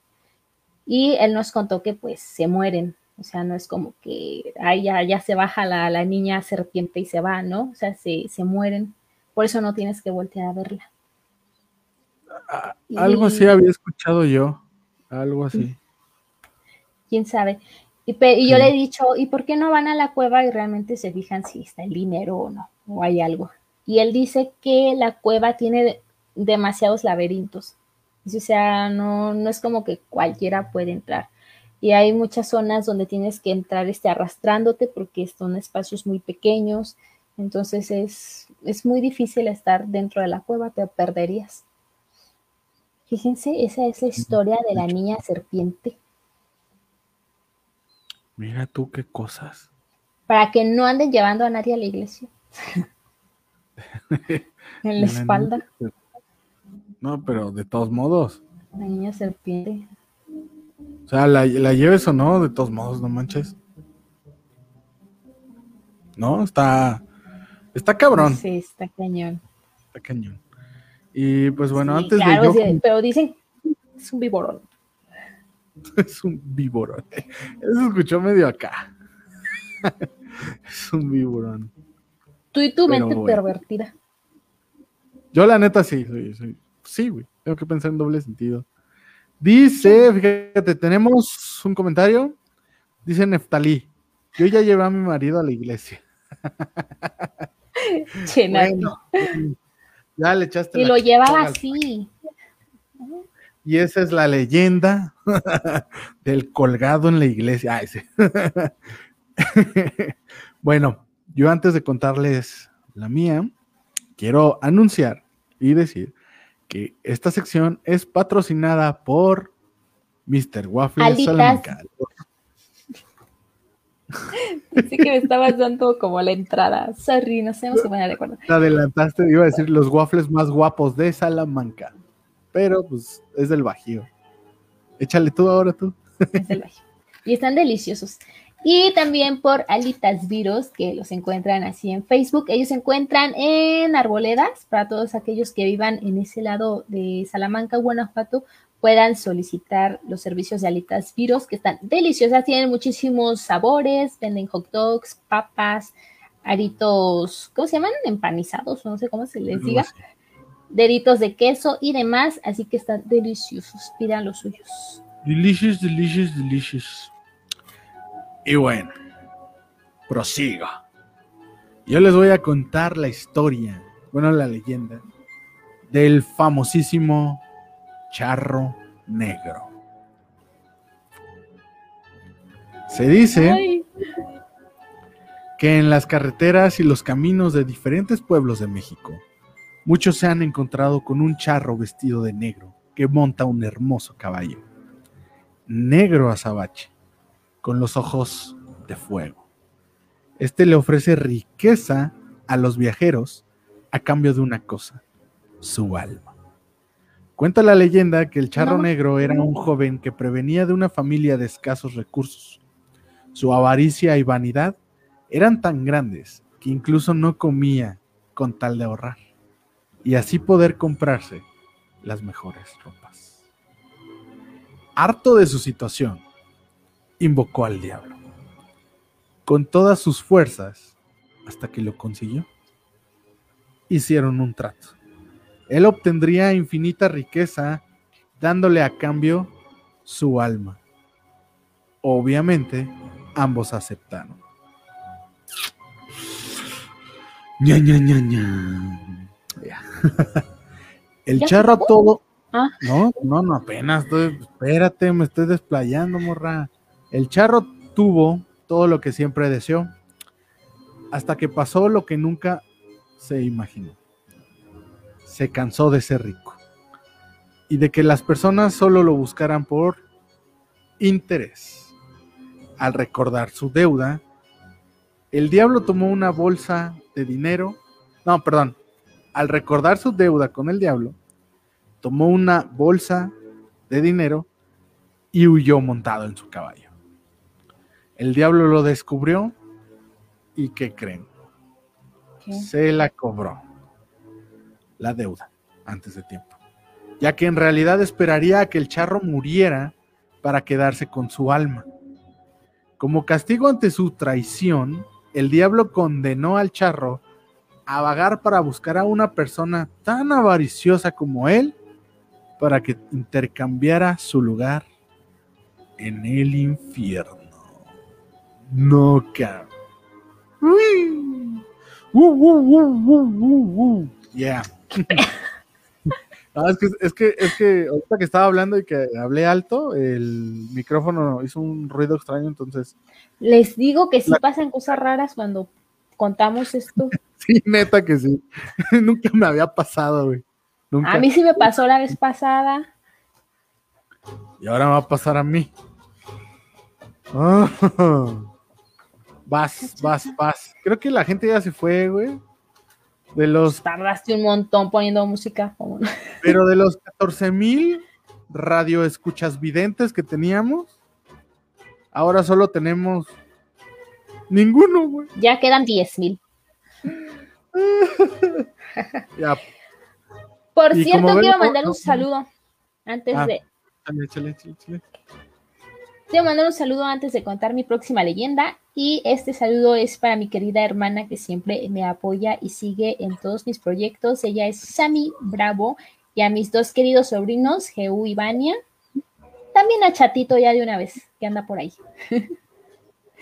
Speaker 2: Y él nos contó que pues se mueren, o sea, no es como que ay, ya, ya se baja la, la niña serpiente y se va, ¿no? O sea, se, se mueren. Por eso no tienes que voltear a verla
Speaker 1: algo así había escuchado yo, algo así.
Speaker 2: Quién sabe. Y, yo le he dicho, ¿y por qué no van a la cueva y realmente se fijan si está el dinero o no, o hay algo? Y él dice que la cueva tiene demasiados laberintos. O sea, no, no es como que cualquiera puede entrar. Y hay muchas zonas donde tienes que entrar este, arrastrándote porque son espacios muy pequeños. Entonces es, es muy difícil estar dentro de la cueva, te perderías. Fíjense, esa es la historia de la niña serpiente.
Speaker 1: Mira tú qué cosas.
Speaker 2: Para que no anden llevando a nadie a la iglesia. en la espalda.
Speaker 1: No, pero de todos modos.
Speaker 2: La niña serpiente.
Speaker 1: O sea, la, la lleves o no, de todos modos, no manches. No, está. Está cabrón.
Speaker 2: Sí, está cañón.
Speaker 1: Está cañón. Y pues bueno, antes de yo...
Speaker 2: pero dicen es un viborón.
Speaker 1: es un viborón. Eso escuchó medio acá. es un viborón.
Speaker 2: Tú y tu mente pervertida.
Speaker 1: Yo la neta sí, sí, güey. Tengo que pensar en doble sentido. Dice, fíjate, tenemos un comentario. Dice Neftalí, yo ya llevé a mi marido a la iglesia.
Speaker 2: Che, bueno,
Speaker 1: ya le echaste.
Speaker 2: Y lo llevaba así.
Speaker 1: Y esa es la leyenda del colgado en la iglesia. bueno, yo antes de contarles la mía, quiero anunciar y decir que esta sección es patrocinada por Mr. Waffle Salamanca.
Speaker 2: Dice que me estabas dando como la entrada. Sorry, no sé si me acuerdo.
Speaker 1: Te adelantaste, iba a decir los waffles más guapos de Salamanca. Pero pues es del Bajío. Échale tú ahora tú.
Speaker 2: Es del Bajío. Y están deliciosos. Y también por Alitas Virus, que los encuentran así en Facebook. Ellos se encuentran en Arboledas, para todos aquellos que vivan en ese lado de Salamanca, Guanajuato, puedan solicitar los servicios de alitas Viros, que están deliciosas, tienen muchísimos sabores, venden hot dogs, papas, aritos, ¿cómo se llaman? Empanizados, no sé cómo se les diga, deditos de queso y demás, así que están deliciosos, pidan los suyos.
Speaker 1: Delicious, delicious, delicious. Y bueno, prosiga. Yo les voy a contar la historia, bueno, la leyenda del famosísimo charro negro. Se dice que en las carreteras y los caminos de diferentes pueblos de México, muchos se han encontrado con un charro vestido de negro que monta un hermoso caballo, negro azabache, con los ojos de fuego. Este le ofrece riqueza a los viajeros a cambio de una cosa, su alma. Cuenta la leyenda que el charro negro era un joven que prevenía de una familia de escasos recursos. Su avaricia y vanidad eran tan grandes que incluso no comía con tal de ahorrar y así poder comprarse las mejores ropas. Harto de su situación, invocó al diablo con todas sus fuerzas hasta que lo consiguió. Hicieron un trato. Él obtendría infinita riqueza dándole a cambio su alma. Obviamente, ambos aceptaron. El charro todo. Ah. No, no, no, apenas estoy. Espérate, me estoy desplayando, morra. El charro tuvo todo lo que siempre deseó, hasta que pasó lo que nunca se imaginó. Se cansó de ser rico y de que las personas solo lo buscaran por interés. Al recordar su deuda, el diablo tomó una bolsa de dinero, no, perdón, al recordar su deuda con el diablo, tomó una bolsa de dinero y huyó montado en su caballo. El diablo lo descubrió y ¿qué creen? Se la cobró la deuda antes de tiempo, ya que en realidad esperaría a que el charro muriera para quedarse con su alma. Como castigo ante su traición, el diablo condenó al charro a vagar para buscar a una persona tan avariciosa como él para que intercambiara su lugar en el infierno. No, cabrón. Uh, uh, uh, yeah. es, que, es, que, es que ahorita que estaba hablando y que hablé alto, el micrófono hizo un ruido extraño, entonces.
Speaker 2: Les digo que sí pasan cosas raras cuando contamos esto.
Speaker 1: sí, neta que sí. Nunca me había pasado, güey.
Speaker 2: A mí sí me pasó la vez pasada.
Speaker 1: Y ahora me va a pasar a mí. Oh. Vas, vas, vas. Creo que la gente ya se fue, güey. De los.
Speaker 2: Tardaste un montón poniendo música.
Speaker 1: Pero de los 14 mil radio escuchas videntes que teníamos, ahora solo tenemos ninguno, güey.
Speaker 2: Ya quedan 10 mil.
Speaker 1: ya.
Speaker 2: Por cierto, quiero mandar un saludo antes ah, de. Quiero mandar un saludo antes de contar mi próxima leyenda y este saludo es para mi querida hermana que siempre me apoya y sigue en todos mis proyectos. Ella es Sami Bravo y a mis dos queridos sobrinos, Jehu y Vania. También a Chatito ya de una vez, que anda por ahí.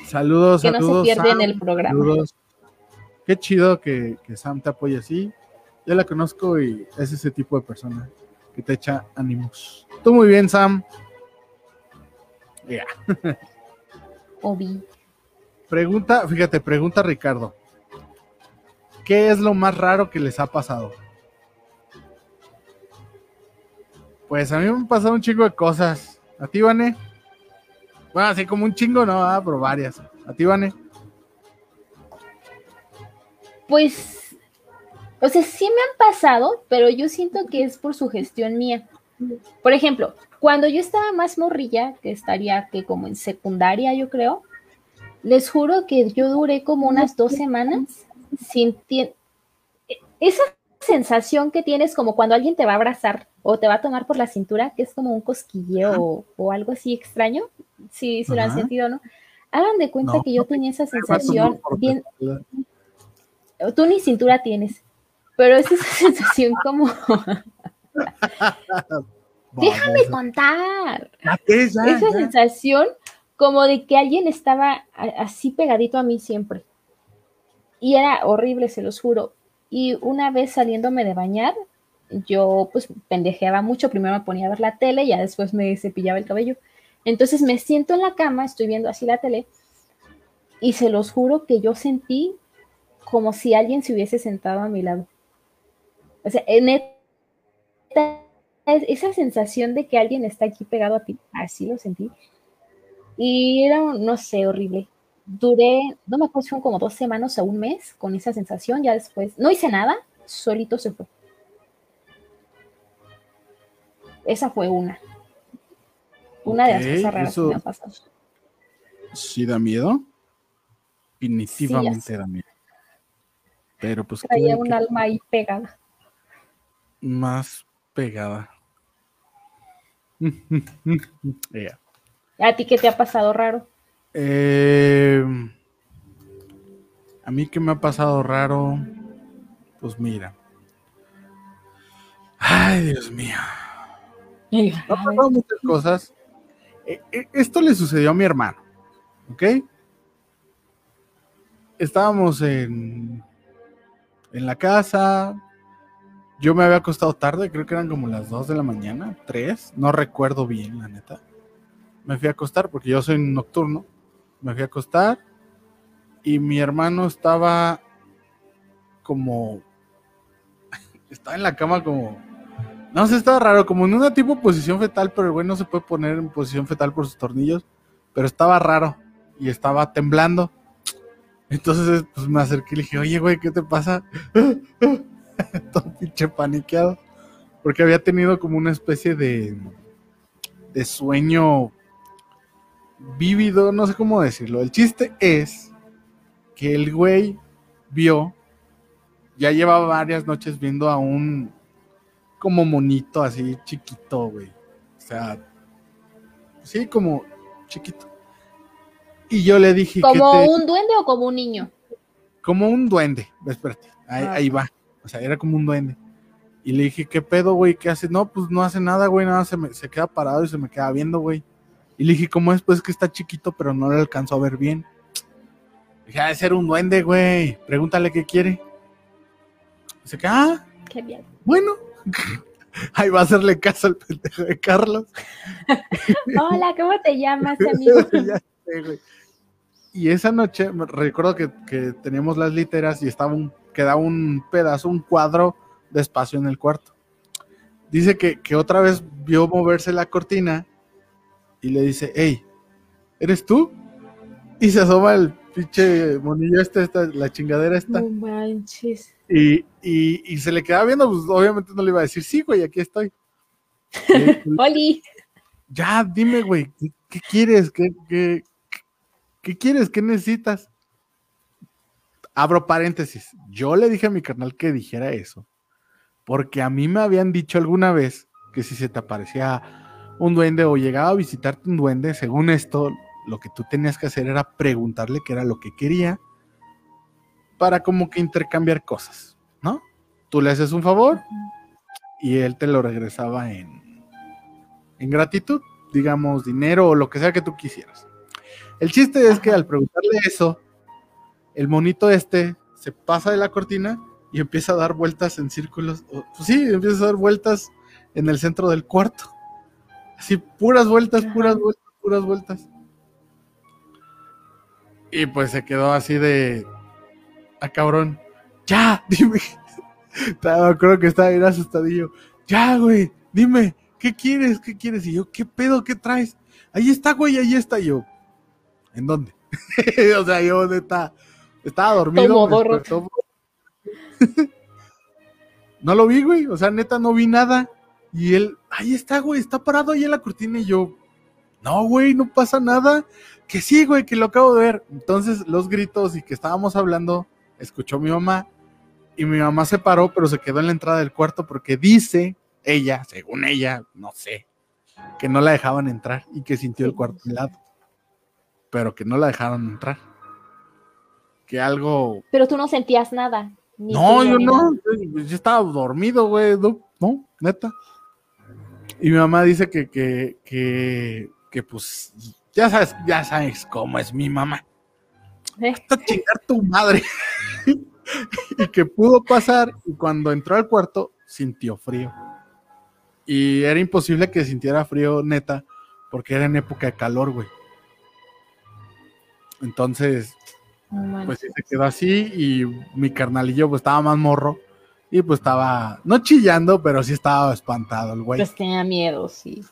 Speaker 1: Saludos,
Speaker 2: que no se pierde en el programa. Saludos.
Speaker 1: Qué chido que, Sam te apoye así. Yo la conozco y es ese tipo de persona que te echa ánimos. Tú muy bien, Sam.
Speaker 2: Obi.
Speaker 1: Pregunta, fíjate, pregunta Ricardo. ¿Qué es lo más raro que les ha pasado? Pues a mí me han pasado un chingo de cosas. ¿A ti, Vane? Bueno, así como un chingo, no, ah, pero varias. ¿A ti, Vane?
Speaker 2: Pues, o sea, sí me han pasado, pero yo siento que es por su gestión mía. Por ejemplo, cuando yo estaba más morrilla, que estaría que como en secundaria, yo creo, les juro que yo duré como unas dos semanas sin esa sensación que tienes como cuando alguien te va a abrazar o te va a tomar por la cintura, que es como un cosquilleo o, algo así extraño, si, si lo han sentido o no. Hagan de cuenta que yo tenía esa sensación bien. Tú ni cintura tienes, pero es esa sensación como. Déjame contar. Esa sensación como de que alguien estaba así pegadito a mí siempre. Y era horrible, se los juro. Y una vez saliéndome de bañar, yo pues pendejeaba mucho. Primero me ponía a ver la tele y ya después me cepillaba el cabello. Entonces me siento en la cama, estoy viendo así la tele. Y se los juro que yo sentí como si alguien se hubiese sentado a mi lado. O sea, neta, esa sensación de que alguien está aquí pegado a ti, así lo sentí. Y era, no sé, horrible. duré, no me acuerdo, como dos semanas o un mes con esa sensación. Ya después no hice nada, solito se fue. Esa fue una. Una de las cosas raras que me ha pasado.
Speaker 1: ¿Sí da miedo? Definitivamente da miedo. Pero pues.
Speaker 2: Traía un alma ahí pegada.
Speaker 1: Más pegada.
Speaker 2: ¿A ti qué te ha pasado raro?
Speaker 1: Eh, a mí qué me ha pasado raro. Pues mira. Ay, Dios mío. Han pasado muchas cosas. Eh, eh, esto le sucedió a mi hermano. ¿Ok? Estábamos en, en la casa. Yo me había acostado tarde, creo que eran como las 2 de la mañana, 3. No recuerdo bien, la neta. Me fui a acostar porque yo soy nocturno. Me fui a acostar y mi hermano estaba como. Estaba en la cama como no sé, estaba raro, como en una tipo posición fetal, pero el güey no se puede poner en posición fetal por sus tornillos. Pero estaba raro y estaba temblando. Entonces, pues me acerqué y le dije, oye, güey, ¿qué te pasa? Todo pinche paniqueado. Porque había tenido como una especie de, de sueño vívido, no sé cómo decirlo. El chiste es que el güey vio, ya llevaba varias noches viendo a un como monito, así chiquito, güey. O sea, sí, como chiquito. Y yo le dije.
Speaker 2: ¿Como un duende o como un niño?
Speaker 1: Como un duende, espérate, ah. ahí, va. O sea, era como un duende. Y le dije, ¿qué pedo, güey? ¿Qué hace? No, pues no hace nada, güey, nada, se, me, se queda parado y se me queda viendo, güey. Y le dije, ¿cómo es? Pues que está chiquito, pero no le alcanzó a ver bien. dije, ha de ser un duende, güey. Pregúntale qué quiere. Dice que, ah, qué bien. Bueno, Ahí va a hacerle caso al pendejo de Carlos.
Speaker 2: Hola, ¿cómo te llamas, amigo?
Speaker 1: y esa noche, recuerdo que, teníamos las literas y estaba un, quedaba un pedazo, un cuadro de espacio en el cuarto. Dice que, que otra vez vio moverse la cortina y le dice, hey, ¿eres tú? Y se asoma el pinche monillo este, esta, la chingadera esta. No manches. Y, y, se le quedaba viendo, pues obviamente no le iba a decir, sí, güey, aquí estoy. ¡Oli! Ya, dime, güey, ¿qué, quieres? ¿Qué, qué, qué quieres? ¿Qué necesitas? Abro paréntesis. Yo le dije a mi carnal que dijera eso, porque a mí me habían dicho alguna vez que si se te aparecía un duende o llegaba a visitarte un duende, según esto, lo que tú tenías que hacer era preguntarle qué era lo que quería para como que intercambiar cosas, ¿no? Tú le haces un favor y él te lo regresaba en, en gratitud, digamos, dinero o lo que sea que tú quisieras. El chiste es que al preguntarle eso, el monito este se pasa de la cortina y empieza a dar vueltas en círculos. Pues sí, empieza a dar vueltas en el centro del cuarto. Así, puras vueltas, puras vueltas, puras vueltas. Y pues se quedó así de. Ah, cabrón. Ya, dime. Creo que estaba bien asustadillo. Ya, güey, dime, ¿qué quieres? ¿Qué quieres? Y yo, ¿qué pedo? ¿Qué traes? Ahí está, güey, ahí está yo. ¿En dónde? o sea, yo está, estaba dormido. no lo vi, güey. O sea, neta, no vi nada. Y él, ahí está, güey, está parado ahí en la cortina. Y yo, no, güey, no pasa nada que sí, güey, que lo acabo de ver. Entonces los gritos y que estábamos hablando, escuchó mi mamá y mi mamá se paró, pero se quedó en la entrada del cuarto porque dice ella, según ella, no sé, que no la dejaban entrar y que sintió el cuarto lado, pero que no la dejaron entrar. Que algo...
Speaker 2: Pero tú no sentías nada.
Speaker 1: no, yo no, yo estaba dormido, güey, no, no, neta. Y mi mamá dice que, que, que, que pues ya sabes, ya sabes cómo es mi mamá. Hasta ¿Eh? chingar tu madre. y que pudo pasar y cuando entró al cuarto sintió frío. Y era imposible que sintiera frío neta porque era en época de calor, güey. Entonces, pues se quedó así y mi carnalillo pues estaba más morro y pues estaba, no chillando, pero sí estaba espantado el güey.
Speaker 2: Pues tenía miedo, sí.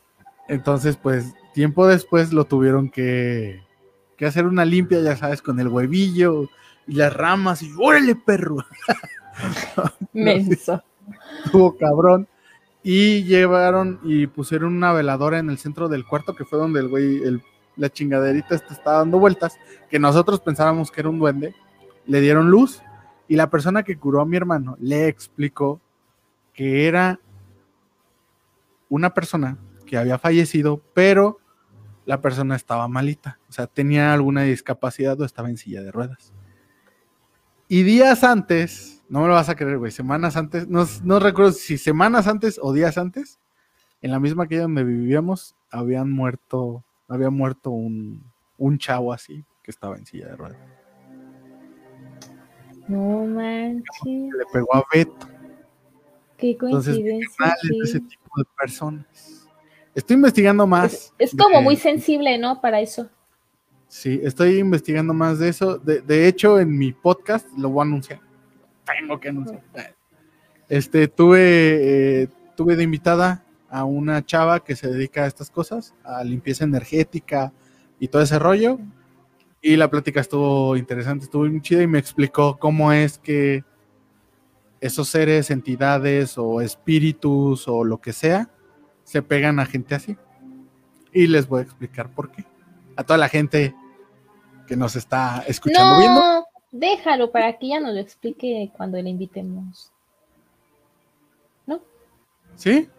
Speaker 1: Entonces, pues tiempo después lo tuvieron que, que hacer una limpia, ya sabes, con el huevillo y las ramas y órale, perro.
Speaker 2: Menso.
Speaker 1: Estuvo cabrón. Y llevaron y pusieron una veladora en el centro del cuarto, que fue donde el güey, el, la chingaderita esta estaba dando vueltas, que nosotros pensábamos que era un duende. Le dieron luz y la persona que curó a mi hermano le explicó que era una persona que había fallecido, pero la persona estaba malita, o sea, tenía alguna discapacidad o estaba en silla de ruedas. Y días antes, no me lo vas a creer, güey, semanas antes, no, recuerdo si semanas antes o días antes, en la misma calle donde vivíamos, habían muerto, había muerto un, un chavo así que estaba en silla de ruedas.
Speaker 2: No manches.
Speaker 1: Le pegó a Beto.
Speaker 2: Qué coincidencia.
Speaker 1: ese tipo de personas. Estoy investigando más.
Speaker 2: Es, como muy sensible, ¿no? Para eso.
Speaker 1: Sí, estoy investigando más de eso. De, hecho, en mi podcast lo voy a anunciar. Tengo que anunciar. Este, tuve, eh, tuve de invitada a una chava que se dedica a estas cosas, a limpieza energética y todo ese rollo. Y la plática estuvo interesante, estuvo muy chida y me explicó cómo es que esos seres, entidades o espíritus o lo que sea, se pegan a gente así. Y les voy a explicar por qué. A toda la gente que nos está escuchando.
Speaker 2: No, déjalo para que ya nos lo explique cuando le invitemos. ¿No?
Speaker 1: ¿Sí?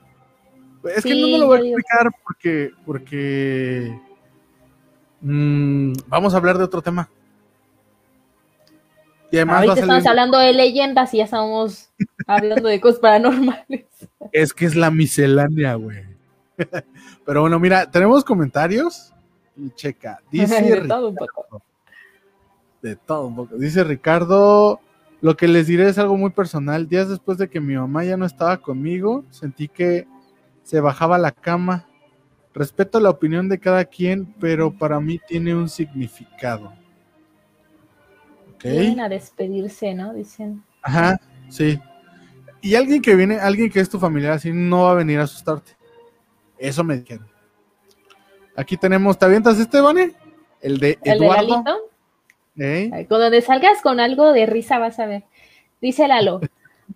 Speaker 1: Es que no me lo voy a explicar porque, porque Mm, vamos a hablar de otro tema.
Speaker 2: Y además Ahorita estamos hablando de leyendas y ya estamos hablando de cosas paranormales.
Speaker 1: Es que es la miscelánea, güey. Pero bueno, mira, tenemos comentarios. Y checa. Dice de todo un poco. De todo un poco. Dice Ricardo, lo que les diré es algo muy personal. Días después de que mi mamá ya no estaba conmigo, sentí que se bajaba la cama Respeto la opinión de cada quien, pero para mí tiene un significado.
Speaker 2: Vienen a despedirse, ¿no? Dicen.
Speaker 1: Ajá, sí. Y alguien que viene, alguien que es tu familiar así, no va a venir a asustarte. Eso me dijeron. Aquí tenemos, ¿te avientas este? El de Eduardo.
Speaker 2: ¿Eh? Cuando salgas con algo de risa vas a ver. Dice Lalo,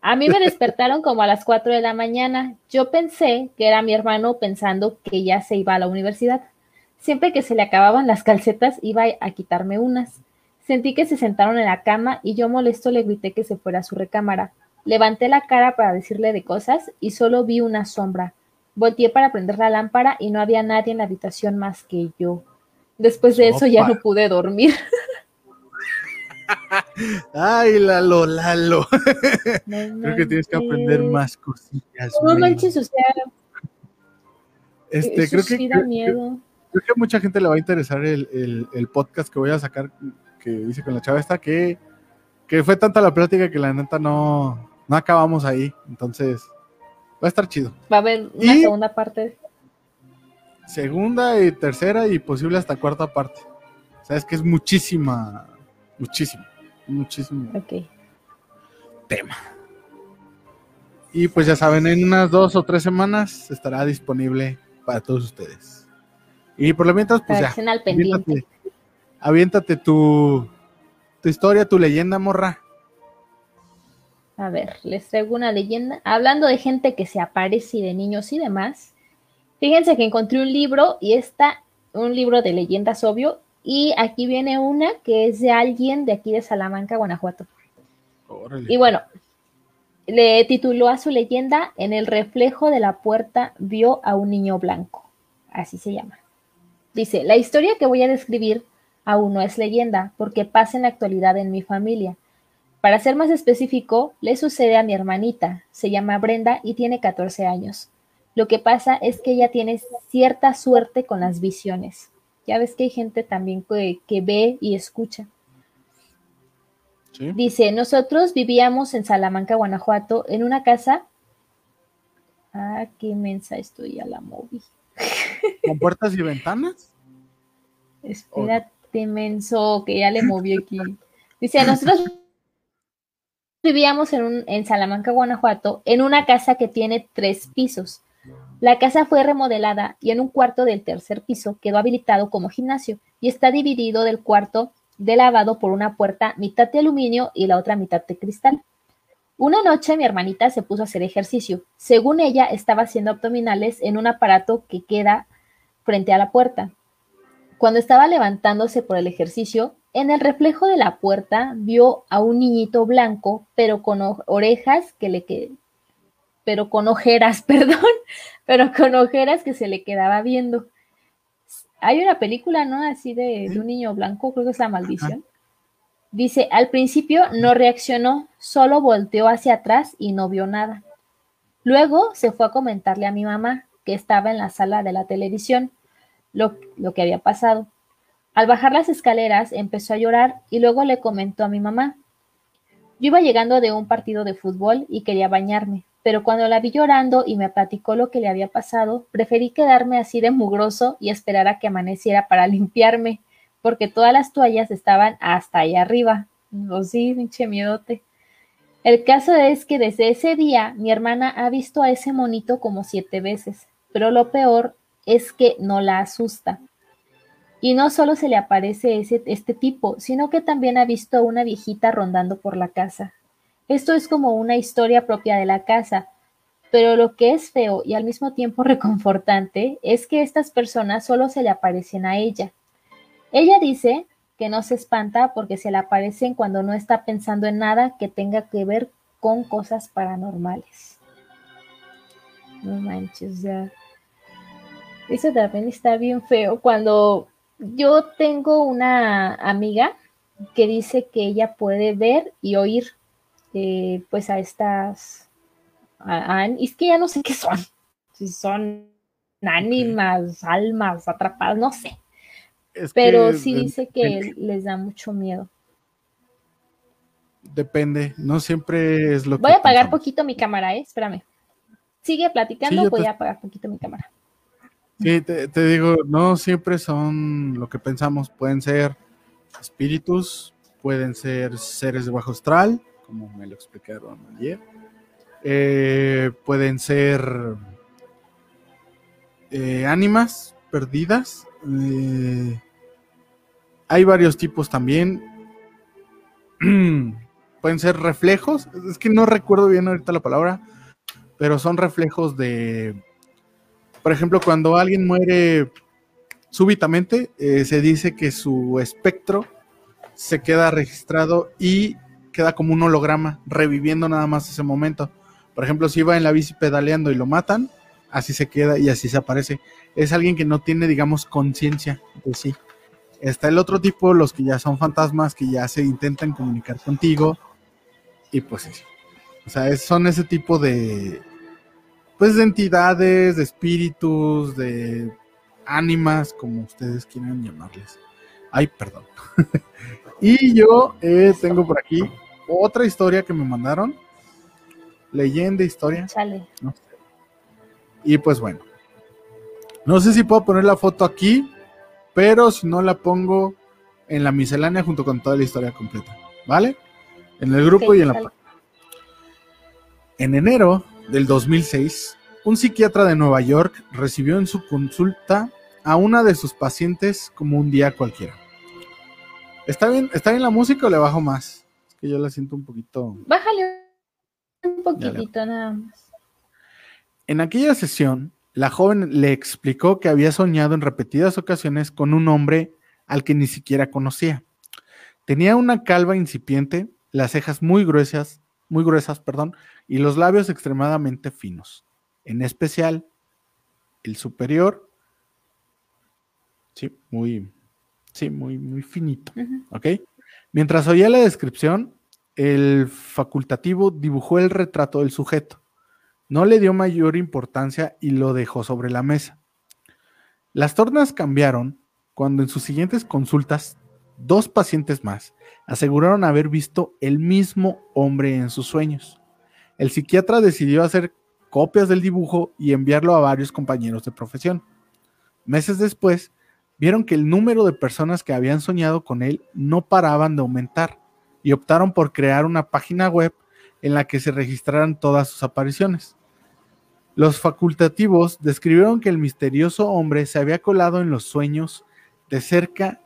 Speaker 2: a mí me despertaron como a las 4 de la mañana. Yo pensé que era mi hermano pensando que ya se iba a la universidad. Siempre que se le acababan las calcetas iba a quitarme unas. Sentí que se sentaron en la cama y yo molesto le grité que se fuera a su recámara. Levanté la cara para decirle de cosas y solo vi una sombra. Volteé para prender la lámpara y no había nadie en la habitación más que yo. Después de eso ya no pude dormir.
Speaker 1: Ay, Lalo, Lalo. creo que tienes que aprender más cosillas.
Speaker 2: No manches, o sea.
Speaker 1: Este, creo que, creo, que a mucha gente le va a interesar el, podcast que voy a sacar, que hice con la chava esta, que, que fue tanta la plática que la neta no, no acabamos ahí. Entonces, va a estar chido.
Speaker 2: Va a haber una segunda parte.
Speaker 1: Segunda y tercera y posible hasta cuarta parte. Sabes que es muchísima Muchísimo, muchísimo tema. Y pues ya saben, en unas dos o tres semanas estará disponible para todos ustedes. Y por lo mientras, pues ya. Aviéntate, tu, tu historia, tu leyenda, morra.
Speaker 2: A ver, les traigo una leyenda. Hablando de gente que se aparece y de niños y demás. Fíjense que encontré un libro y está un libro de leyendas obvio y aquí viene una que es de alguien de aquí de Salamanca, Guanajuato. Y bueno, le tituló a su leyenda En el reflejo de la puerta vio a un niño blanco. Así se llama. Dice, la historia que voy a describir aún no es leyenda porque pasa en la actualidad en mi familia. Para ser más específico, le sucede a mi hermanita, se llama Brenda y tiene 14 años. Lo que pasa es que ella tiene cierta suerte con las visiones. Ya ves que hay gente también que, ve y escucha. Dice, nosotros vivíamos en Salamanca, Guanajuato, en una casa. Ah, qué mensa estoy, ya la moví.
Speaker 1: ¿Con puertas y ventanas?
Speaker 2: Espérate, menso, que ya le moví aquí. Dice, nosotros vivíamos en, un, en Salamanca, Guanajuato, en una casa que tiene tres pisos. La casa fue remodelada y en un cuarto del tercer piso quedó habilitado como gimnasio. y está dividido del cuarto de lavado por una puerta mitad de aluminio y la otra mitad de cristal. Una noche mi hermanita se puso a hacer ejercicio. Según ella, estaba haciendo abdominales en un aparato que queda frente a la puerta. Cuando estaba levantándose por el ejercicio, en el reflejo de la puerta vio a un niñito blanco, pero con orejas que le que pero con ojeras, perdón, pero con ojeras que se le quedaba viendo. Hay una película, ¿no? Así de, un niño blanco, creo que es La Maldición. Dice, al principio no reaccionó, solo volteó hacia atrás y no vio nada. Luego se fue a comentarle a mi mamá, que estaba en la sala de la televisión, lo, que había pasado. Al bajar las escaleras empezó a llorar y luego le comentó a mi mamá. Yo iba llegando de un partido de fútbol y quería bañarme pero cuando la vi llorando y me platicó lo que le había pasado, preferí quedarme así de mugroso y esperar a que amaneciera para limpiarme, porque todas las toallas estaban hasta allá arriba. Oh, sí, pinche miedote. El caso es que desde ese día mi hermana ha visto a ese monito como siete veces, pero lo peor es que no la asusta. Y no solo se le aparece ese, este tipo, sino que también ha visto a una viejita rondando por la casa. Esto es como una historia propia de la casa, pero lo que es feo y al mismo tiempo reconfortante es que estas personas solo se le aparecen a ella. Ella dice que no se espanta porque se le aparecen cuando no está pensando en nada que tenga que ver con cosas paranormales. No manches, ya. Eso también está bien feo. Cuando yo tengo una amiga que dice que ella puede ver y oír eh, pues a estas, y es que ya no sé qué son, si son ánimas, almas atrapadas, no sé. Pero sí dice que les da mucho miedo.
Speaker 1: Depende, no siempre es lo
Speaker 2: que. Voy a apagar poquito mi cámara, ¿eh? Espérame. Sigue platicando, voy a apagar poquito mi cámara.
Speaker 1: Sí, te, digo, no siempre son lo que pensamos. Pueden ser espíritus, pueden ser seres de bajo astral, como me lo explicaron ayer. Eh, pueden ser eh, ánimas perdidas. Eh, hay varios tipos también. pueden ser reflejos. Es que no recuerdo bien ahorita la palabra. Pero son reflejos de. Por ejemplo, cuando alguien muere súbitamente, se dice que su espectro se queda registrado y queda como un holograma, reviviendo nada más ese momento. Por ejemplo, si va en la bici pedaleando y lo matan, así se queda y así se aparece. Es alguien que no tiene, digamos, conciencia de sí. Está el otro tipo, los que ya son fantasmas, que ya se intentan comunicar contigo. Y pues sí. O sea, son ese tipo de. Pues de entidades, de espíritus, de ánimas, como ustedes quieran llamarles. Ay, perdón. y yo eh, tengo por aquí otra historia que me mandaron. Leyenda, historia.
Speaker 2: Sale.
Speaker 1: Y pues bueno. No sé si puedo poner la foto aquí, pero si no la pongo en la miscelánea junto con toda la historia completa. ¿Vale? En el grupo y en la En enero del 2006, un psiquiatra de Nueva York recibió en su consulta a una de sus pacientes como un día cualquiera. ¿Está bien, ¿Está bien la música o le bajo más? que yo la siento un poquito.
Speaker 2: Bájale un poquitito nada más.
Speaker 1: En aquella sesión, la joven le explicó que había soñado en repetidas ocasiones con un hombre al que ni siquiera conocía. Tenía una calva incipiente, las cejas muy gruesas, muy gruesas, perdón, y los labios extremadamente finos. En especial, el superior, sí, muy, sí, muy, muy finito, ¿ok? Mientras oía la descripción, el facultativo dibujó el retrato del sujeto. No le dio mayor importancia y lo dejó sobre la mesa. Las tornas cambiaron cuando en sus siguientes consultas dos pacientes más aseguraron haber visto el mismo hombre en sus sueños. El psiquiatra decidió hacer copias del dibujo y enviarlo a varios compañeros de profesión. Meses después, vieron que el número de personas que habían soñado con él no paraban de aumentar y optaron por crear una página web en la que se registraran todas sus apariciones. Los facultativos describieron que el misterioso hombre se había colado en los sueños de cerca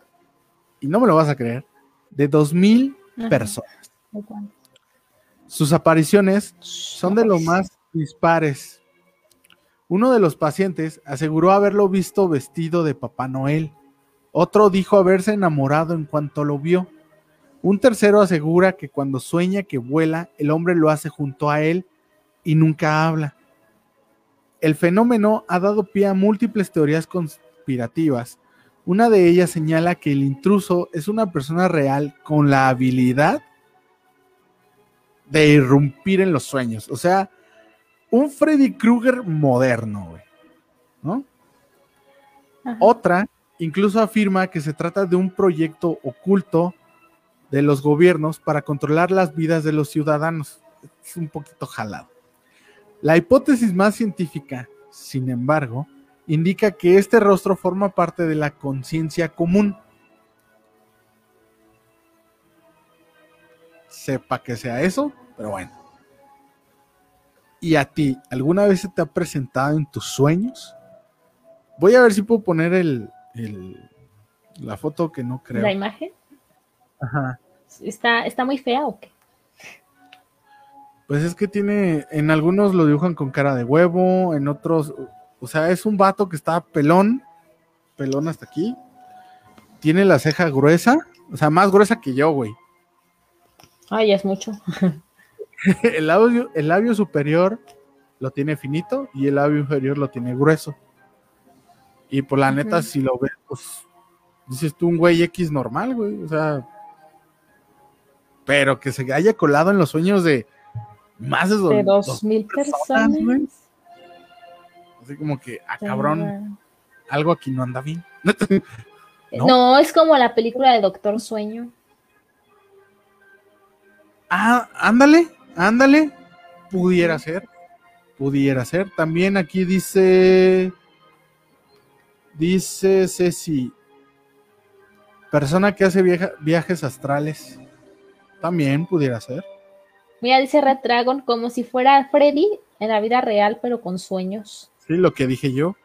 Speaker 1: y no me lo vas a creer, de 2.000 personas. Sus apariciones son de lo más dispares. Uno de los pacientes aseguró haberlo visto vestido de Papá Noel. Otro dijo haberse enamorado en cuanto lo vio. Un tercero asegura que cuando sueña que vuela, el hombre lo hace junto a él y nunca habla. El fenómeno ha dado pie a múltiples teorías conspirativas. Una de ellas señala que el intruso es una persona real con la habilidad de irrumpir en los sueños. O sea, un Freddy Krueger moderno, ¿no? Otra incluso afirma que se trata de un proyecto oculto de los gobiernos para controlar las vidas de los ciudadanos. Es un poquito jalado. La hipótesis más científica, sin embargo, indica que este rostro forma parte de la conciencia común. Sepa que sea eso, pero bueno. ¿Y a ti, alguna vez se te ha presentado en tus sueños? Voy a ver si puedo poner el, la foto que no creo.
Speaker 2: ¿La imagen? Ajá. ¿Está, ¿Está muy fea o qué?
Speaker 1: Pues es que tiene, en algunos lo dibujan con cara de huevo, en otros, o sea, es un vato que está pelón, pelón hasta aquí. Tiene la ceja gruesa, o sea, más gruesa que yo, güey.
Speaker 2: Ay, es mucho.
Speaker 1: el, labio, el labio superior lo tiene finito y el labio inferior lo tiene grueso. Y por pues, la neta, si lo ves, pues dices tú un güey X normal, güey. O sea, pero que se haya colado en los sueños de más de,
Speaker 2: dos, mil personas.
Speaker 1: Así como que, ah, cabrón, algo aquí no anda bien.
Speaker 2: ¿No? es como la película de Doctor Sueño.
Speaker 1: Ah, ándale, ándale. Pudiera ser, pudiera ser. También aquí dice, dice Ceci, persona que hace viajes astrales. También pudiera ser.
Speaker 2: Mira, dice Red Dragon como si fuera Freddy en la vida real, pero con sueños.
Speaker 1: Sí, lo que dije yo.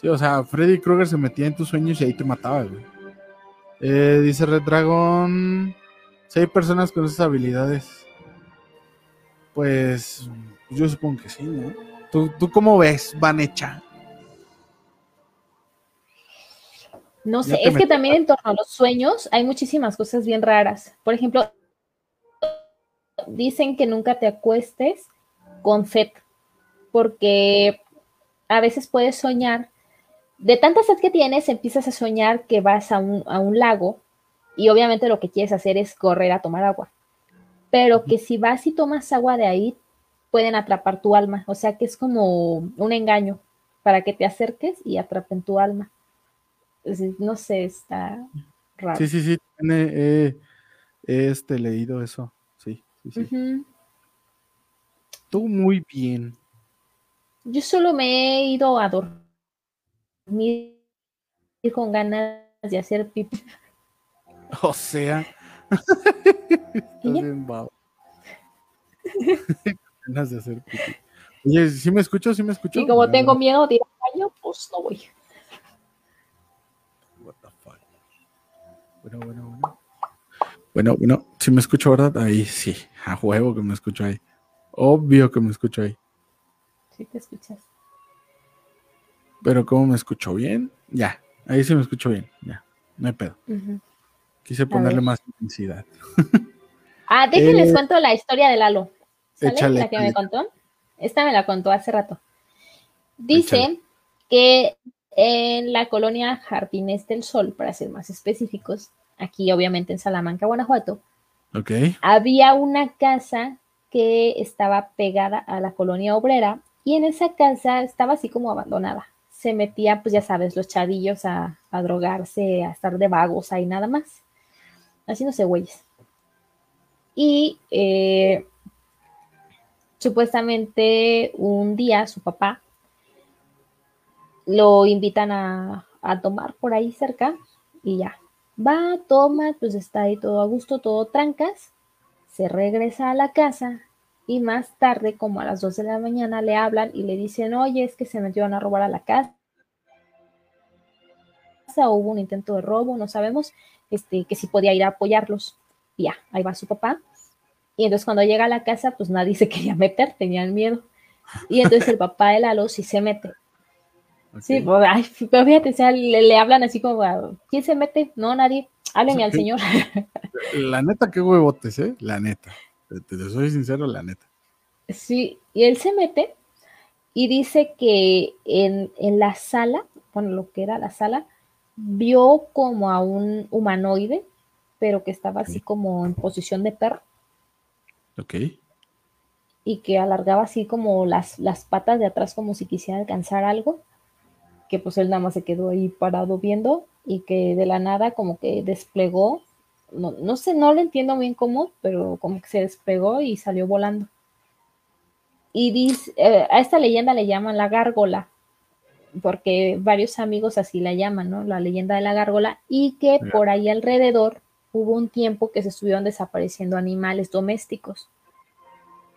Speaker 1: Sí, o sea, Freddy Krueger se metía en tus sueños y ahí te mataba, güey. Eh, dice Red Dragon. Si hay personas con esas habilidades. Pues yo supongo que sí, ¿no? ¿Tú, tú cómo ves, Vanecha?
Speaker 2: No sé, es que también en torno a los sueños hay muchísimas cosas bien raras. Por ejemplo, dicen que nunca te acuestes con sed, porque a veces puedes soñar, de tanta sed que tienes, empiezas a soñar que vas a un, a un lago y obviamente lo que quieres hacer es correr a tomar agua, pero que si vas y tomas agua de ahí, pueden atrapar tu alma, o sea que es como un engaño para que te acerques y atrapen tu alma. No sé, está raro.
Speaker 1: Sí, sí, sí, he este, leído eso. Tú muy bien.
Speaker 2: Yo solo me he ido a dormir con ganas de hacer pipi.
Speaker 1: O sea. ganas de hacer pipi. Oye, ¿sí me escucho? ¿Sí me escucho?
Speaker 2: Y como tengo miedo de ir al baño, pues no voy.
Speaker 1: What the fuck. Bueno, bueno, bueno. Bueno, bueno, si me escucho, ¿verdad? Ahí sí, a huevo que me escucho ahí. Obvio que me escucho ahí.
Speaker 2: Sí, te escuchas.
Speaker 1: Pero ¿cómo me escucho bien? Ya, ahí sí me escucho bien, ya, no hay pedo. Quise ponerle más intensidad.
Speaker 2: ah, déjenles eh, cuento la historia de Lalo. ¿Sale? la que me contó. Esta me la contó hace rato. Dice que en la colonia Jardines del Sol, para ser más específicos, aquí obviamente en Salamanca, Guanajuato, había una casa que estaba pegada a la colonia obrera y en esa casa estaba así como abandonada. Se metían, pues ya sabes, los chavillos a, drogarse, a estar de vagos ahí nada más, haciéndose güeyes. Y eh, supuestamente un día su papá lo invitan a, a tomar por ahí cerca y ya, Va, toma, pues está ahí todo a gusto, todo trancas, se regresa a la casa y más tarde, como a las 2 de la mañana, le hablan y le dicen, oye, es que se metieron a robar a la casa. hubo un intento de robo, no sabemos, este, que si podía ir a apoyarlos. Y ya, ahí va su papá. Y entonces cuando llega a la casa, pues nadie se quería meter, tenían miedo. Y entonces el papá de Lalo sí se mete. Sí, pues, ay, pero fíjate, o sea, le, hablan así como, ¿quién se mete? No, nadie. Hábleme al señor.
Speaker 1: La neta, qué huevotes, ¿eh? La neta. Te, soy sincero, la neta.
Speaker 2: Sí, y él se mete y dice que en, en la sala, bueno, lo que era la sala, vio como a un humanoide, pero que estaba así como en posición de perro.
Speaker 1: Ok.
Speaker 2: Y que alargaba así como las, las patas de atrás como si quisiera alcanzar algo. Que pues él nada más se quedó ahí parado viendo y que de la nada como que desplegó. No, no sé, no lo entiendo bien cómo, pero como que se despegó y salió volando. Y dice, eh, a esta leyenda le llaman la gárgola, porque varios amigos así la llaman, ¿no? La leyenda de la gárgola, y que por ahí alrededor hubo un tiempo que se estuvieron desapareciendo animales domésticos.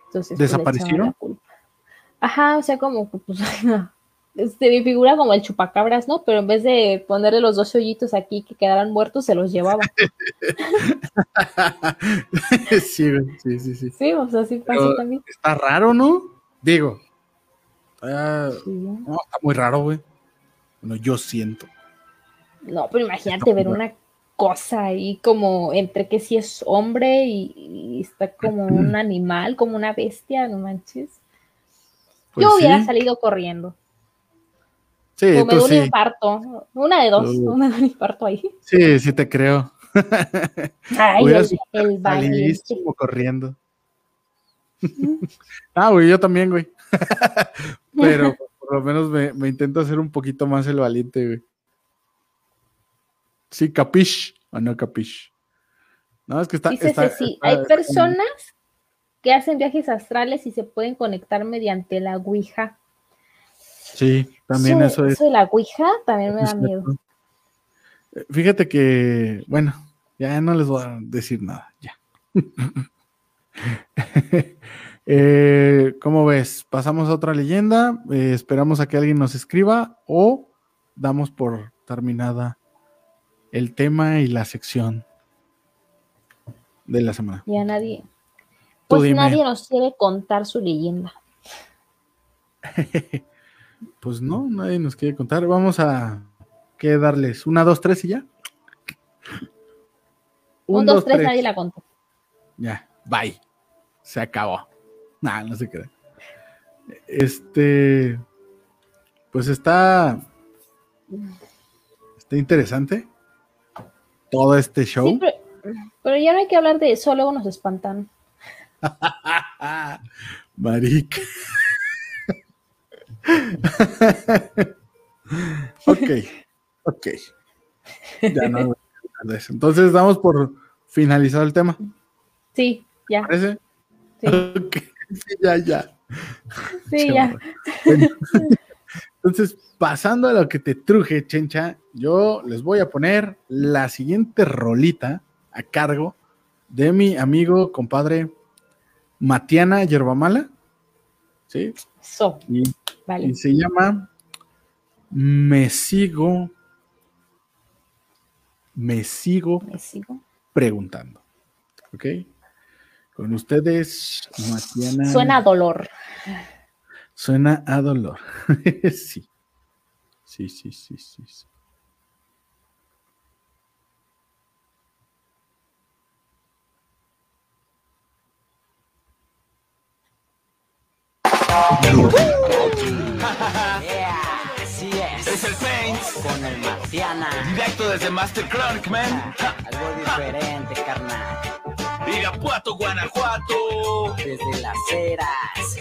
Speaker 1: Entonces, pues, ¿Desaparecieron?
Speaker 2: Ajá, o sea, como que pues, este, mi figura como el chupacabras, ¿no? Pero en vez de ponerle los dos hoyitos aquí que quedaran muertos, se los llevaba.
Speaker 1: sí, sí, sí, sí.
Speaker 2: Sí, o sea, sí pasa también.
Speaker 1: Está raro, ¿no? Digo, no, está muy raro, güey. Bueno, yo siento.
Speaker 2: No, pero imagínate ver una cosa ahí como entre que si es hombre y, está como un animal, como una bestia, no manches. Pues yo hubiera salido corriendo.
Speaker 1: Sí,
Speaker 2: o me da un infarto. Una de dos, uh. me da un infarto ahí.
Speaker 1: Sí, sí te creo.
Speaker 2: Ay, el, el
Speaker 1: corriendo. ah, güey, yo también, güey. Pero por lo menos me, intento hacer un poquito más el valiente, güey. Sí, capish o no capish. No, es que está.
Speaker 2: sí, hay personas que hacen viajes astrales y se pueden conectar mediante la Ouija.
Speaker 1: Sí, también eso, es.
Speaker 2: Eso de la Ouija también me da miedo.
Speaker 1: Fíjate que, bueno, ya no les voy a decir nada, ya. Eh, ¿Cómo ves? ¿Pasamos a otra leyenda? Eh, ¿Esperamos a que alguien nos escriba o damos por terminada el tema y la sección de la semana?
Speaker 2: Ya nadie. Pues nadie nos quiere contar su leyenda.
Speaker 1: pues no, nadie nos quiere contar. Vamos a ¿qué darles? ¿Una, dos, tres y ya?
Speaker 2: Un, dos, tres, nadie la contó.
Speaker 1: Ya, bye. Se acabó. Nah, no se qué. Este. Pues está. Está interesante. Todo este show.
Speaker 2: pero, ya no hay que hablar de eso, luego nos espantan.
Speaker 1: Marica. ok, ok. Ya no de eso. Entonces damos por finalizado el tema.
Speaker 2: Sí, ya.
Speaker 1: ¿Parece? Sí. Sí, ya, ya.
Speaker 2: Sí, ya.
Speaker 1: Entonces, pasando a lo que te truje, Chencha, yo les voy a poner la siguiente rolita a cargo de mi amigo, compadre Matiana Yerbamala. ¿Sí?
Speaker 2: So,
Speaker 1: y, vale. y se llama Me sigo. Me sigo,
Speaker 2: me sigo
Speaker 1: preguntando. ¿Ok? Con ustedes, Matiana.
Speaker 2: Suena a dolor.
Speaker 1: Suena a dolor. sí. Sí, sí, sí, sí. sí.
Speaker 3: así es. Es el Paint
Speaker 4: con el Matiana.
Speaker 3: Directo desde Master Chronic, man.
Speaker 4: Algo diferente, carnal.
Speaker 3: Irapuato, Guanajuato.
Speaker 4: Desde las eras.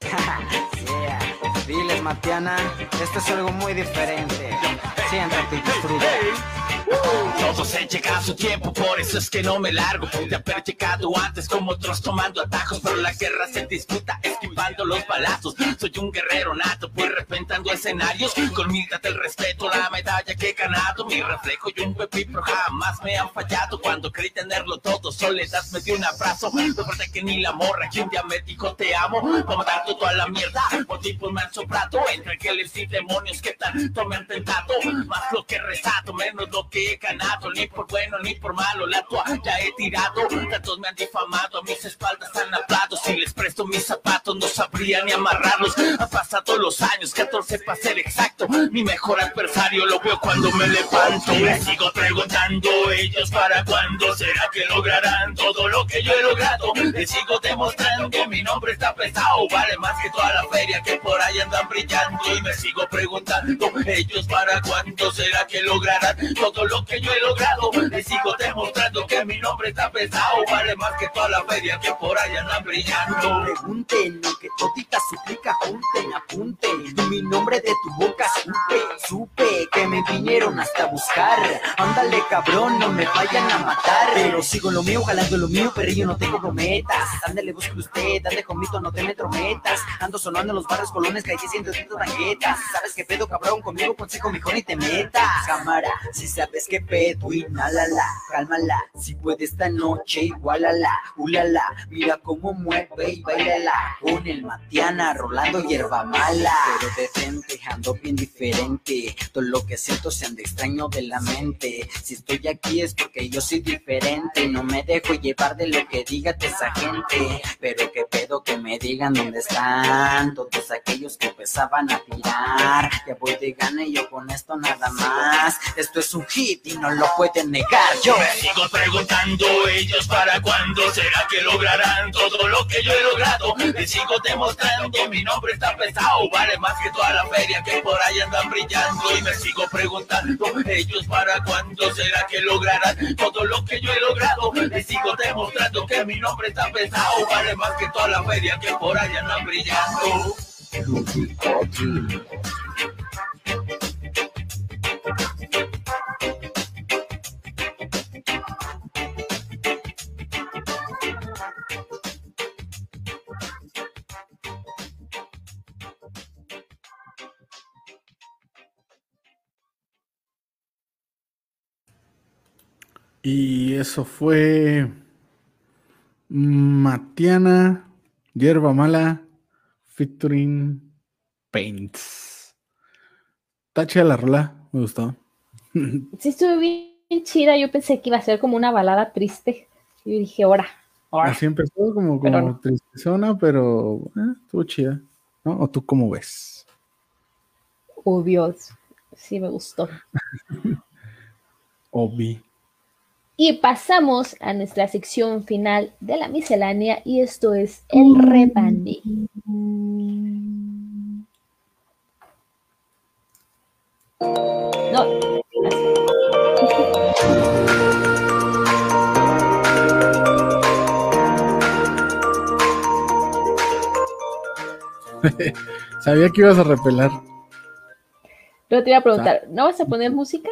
Speaker 4: yeah. Diles, Matiana, esto es algo muy diferente. Siéntate y disfruta.
Speaker 5: Todos he llegado a su tiempo, por eso es que no me largo. Pude haber llegado antes como otros tomando atajos, pero la guerra se disputa esquivando los balazos. Soy un guerrero nato, pues repentando escenarios. Con del respeto, la medalla que he ganado. Mi reflejo y un pepipro jamás me han fallado. Cuando creí tenerlo todo, soledad me dio un abrazo. No importa que ni la morra que un día me dijo te amo. Vamos a dar todo a la mierda. Motivos me han sobrado entre ángeles y demonios que tanto me han tentado. Más lo que resato, menos lo que he ganado. Ni por bueno ni por malo, la toalla he tirado. Tantos me han difamado, a mis espaldas han hablado. Si les presto mis zapatos, no sabría ni amarrarlos. Han pasado los años, 14 para ser exacto. Mi mejor adversario lo veo cuando me levanto. Me sigo preguntando, ellos para cuándo será que lograrán todo lo que yo he logrado. Les sigo demostrando que mi nombre está pesado, vale más que toda la feria que por ahí andan brillando. Y me sigo preguntando, ellos para cuándo será que lograrán todo lo que yo he logrado. Les sigo demostrando que mi nombre está pesado, vale más que toda la feria que por ahí andan brillando.
Speaker 4: Pregunten, aunque todita suplica, junten, apunten. Mi nombre de tu boca supe, supe que me vinieron hasta buscar. Ándale, cabrón, no me vayan a matar. Pero sigo lo mío, jalando lo mío, pero yo no tengo brometas. Ándale, busque usted, dale conmigo, no te me trometas. Ando sonando en los barrios colones, calle siento tanquetas. ¿Sabes qué pedo, cabrón? Conmigo consejo mejor y te metas. Cámara, si sabes qué pedo, inhalala, cálmala. Si puede esta noche, igualala, ulala. Mira cómo mueve y bailala. Con el Matiana, rolando hierba mala. Pero de frente ando bien diferente. Todo lo que siento se anda extraño de la mente. Si estoy aquí es porque yo soy diferente. No me dejo llevar de lo que diga esa gente. Pero qué pedo que me digan dónde están todos aquellos que empezaban a tirar. Ya voy de gana y yo con esto nada más. Esto es un hit y no lo pueden negar. Yo
Speaker 5: Me sigo preguntando ellos para cuándo será que lograrán todo lo que yo he logrado. Les sigo demostrando mi nombre está pesado, vale más que toda la feria que por ahí andan brillando. Y me sigo preguntando ellos para cuándo será que lograrán todo lo que yo he logrado. Les sigo demostrando que mi nombre está pesado, vale más que toda la feria que por ahí andan brillando.
Speaker 1: Y eso fue Matiana, Hierba Mala, featuring Paints. Está chida la rola, me gustó.
Speaker 2: Sí, estuvo bien chida. Yo pensé que iba a ser como una balada triste. Y dije, ahora.
Speaker 1: Así empezó como,
Speaker 2: Pero
Speaker 1: como
Speaker 2: no.
Speaker 1: tristezona, pero eh, estuvo chida. ¿no? ¿O tú cómo ves?
Speaker 2: Obvio. Sí, me gustó.
Speaker 1: Obi.
Speaker 2: Y pasamos a nuestra sección final de la miscelánea y esto es el rebane. No,
Speaker 1: Sabía que ibas a repelar.
Speaker 2: pero te iba a preguntar, ¿no vas a poner música?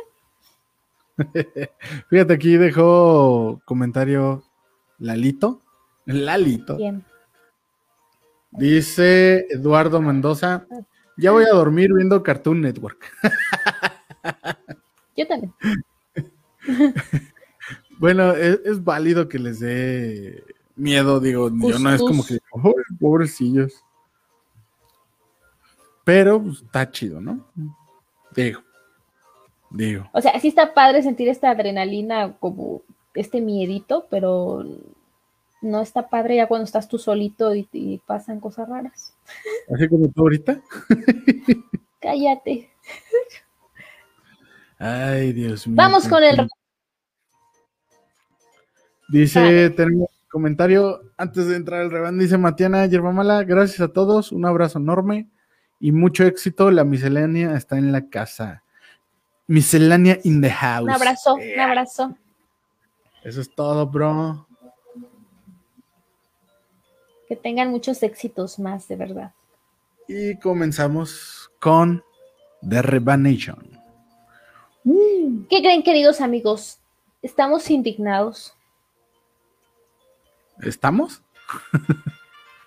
Speaker 1: Fíjate, aquí dejó comentario Lalito. Lalito.
Speaker 2: Bien.
Speaker 1: Dice Eduardo Mendoza. Ya voy a dormir viendo Cartoon Network.
Speaker 2: Yo también.
Speaker 1: Bueno, es, es válido que les dé miedo, digo, yo no es como que, "Ay, pobrecillos. Pero pues, está chido, ¿no? Digo, digo.
Speaker 2: O sea, sí está padre sentir esta adrenalina, como este miedito, pero no está padre ya cuando estás tú solito y, y pasan cosas raras.
Speaker 1: Así como tú ahorita.
Speaker 2: Cállate.
Speaker 1: Ay, Dios mío.
Speaker 2: Vamos con el
Speaker 1: Dice,
Speaker 2: Vale.
Speaker 1: tenemos comentario antes de entrar al rebán. Dice Matiana Yerbamala, gracias a todos, un abrazo enorme y mucho éxito. La miscelánea está en la casa. Miscelánea in the house.
Speaker 2: un abrazo, un abrazo.
Speaker 1: Eso es todo, bro.
Speaker 2: Que tengan muchos éxitos más, de verdad.
Speaker 1: Y comenzamos con The Rebanation.
Speaker 2: ¿Qué creen, queridos amigos? Estamos indignados.
Speaker 1: ¿Estamos?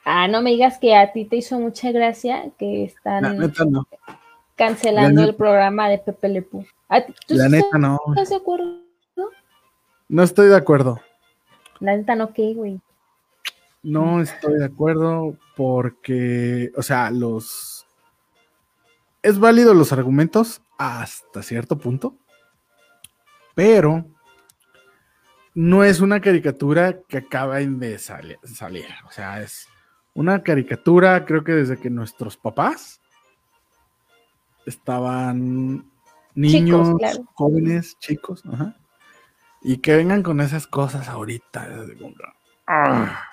Speaker 2: ah, no me digas que a ti te hizo mucha gracia que están cancelando el programa de Pepe Le
Speaker 1: La neta no.
Speaker 2: ¿Estás de acuerdo?
Speaker 1: No estoy de acuerdo.
Speaker 2: La neta no, ¿qué, güey?
Speaker 1: No estoy de acuerdo porque, o sea, los... Es válido los argumentos hasta cierto punto, pero no es una caricatura que acaba de salir, O sea, es una caricatura, creo que desde que nuestros papás estaban niños, jóvenes, chicos, y que vengan con esas cosas ahorita.
Speaker 2: Ah.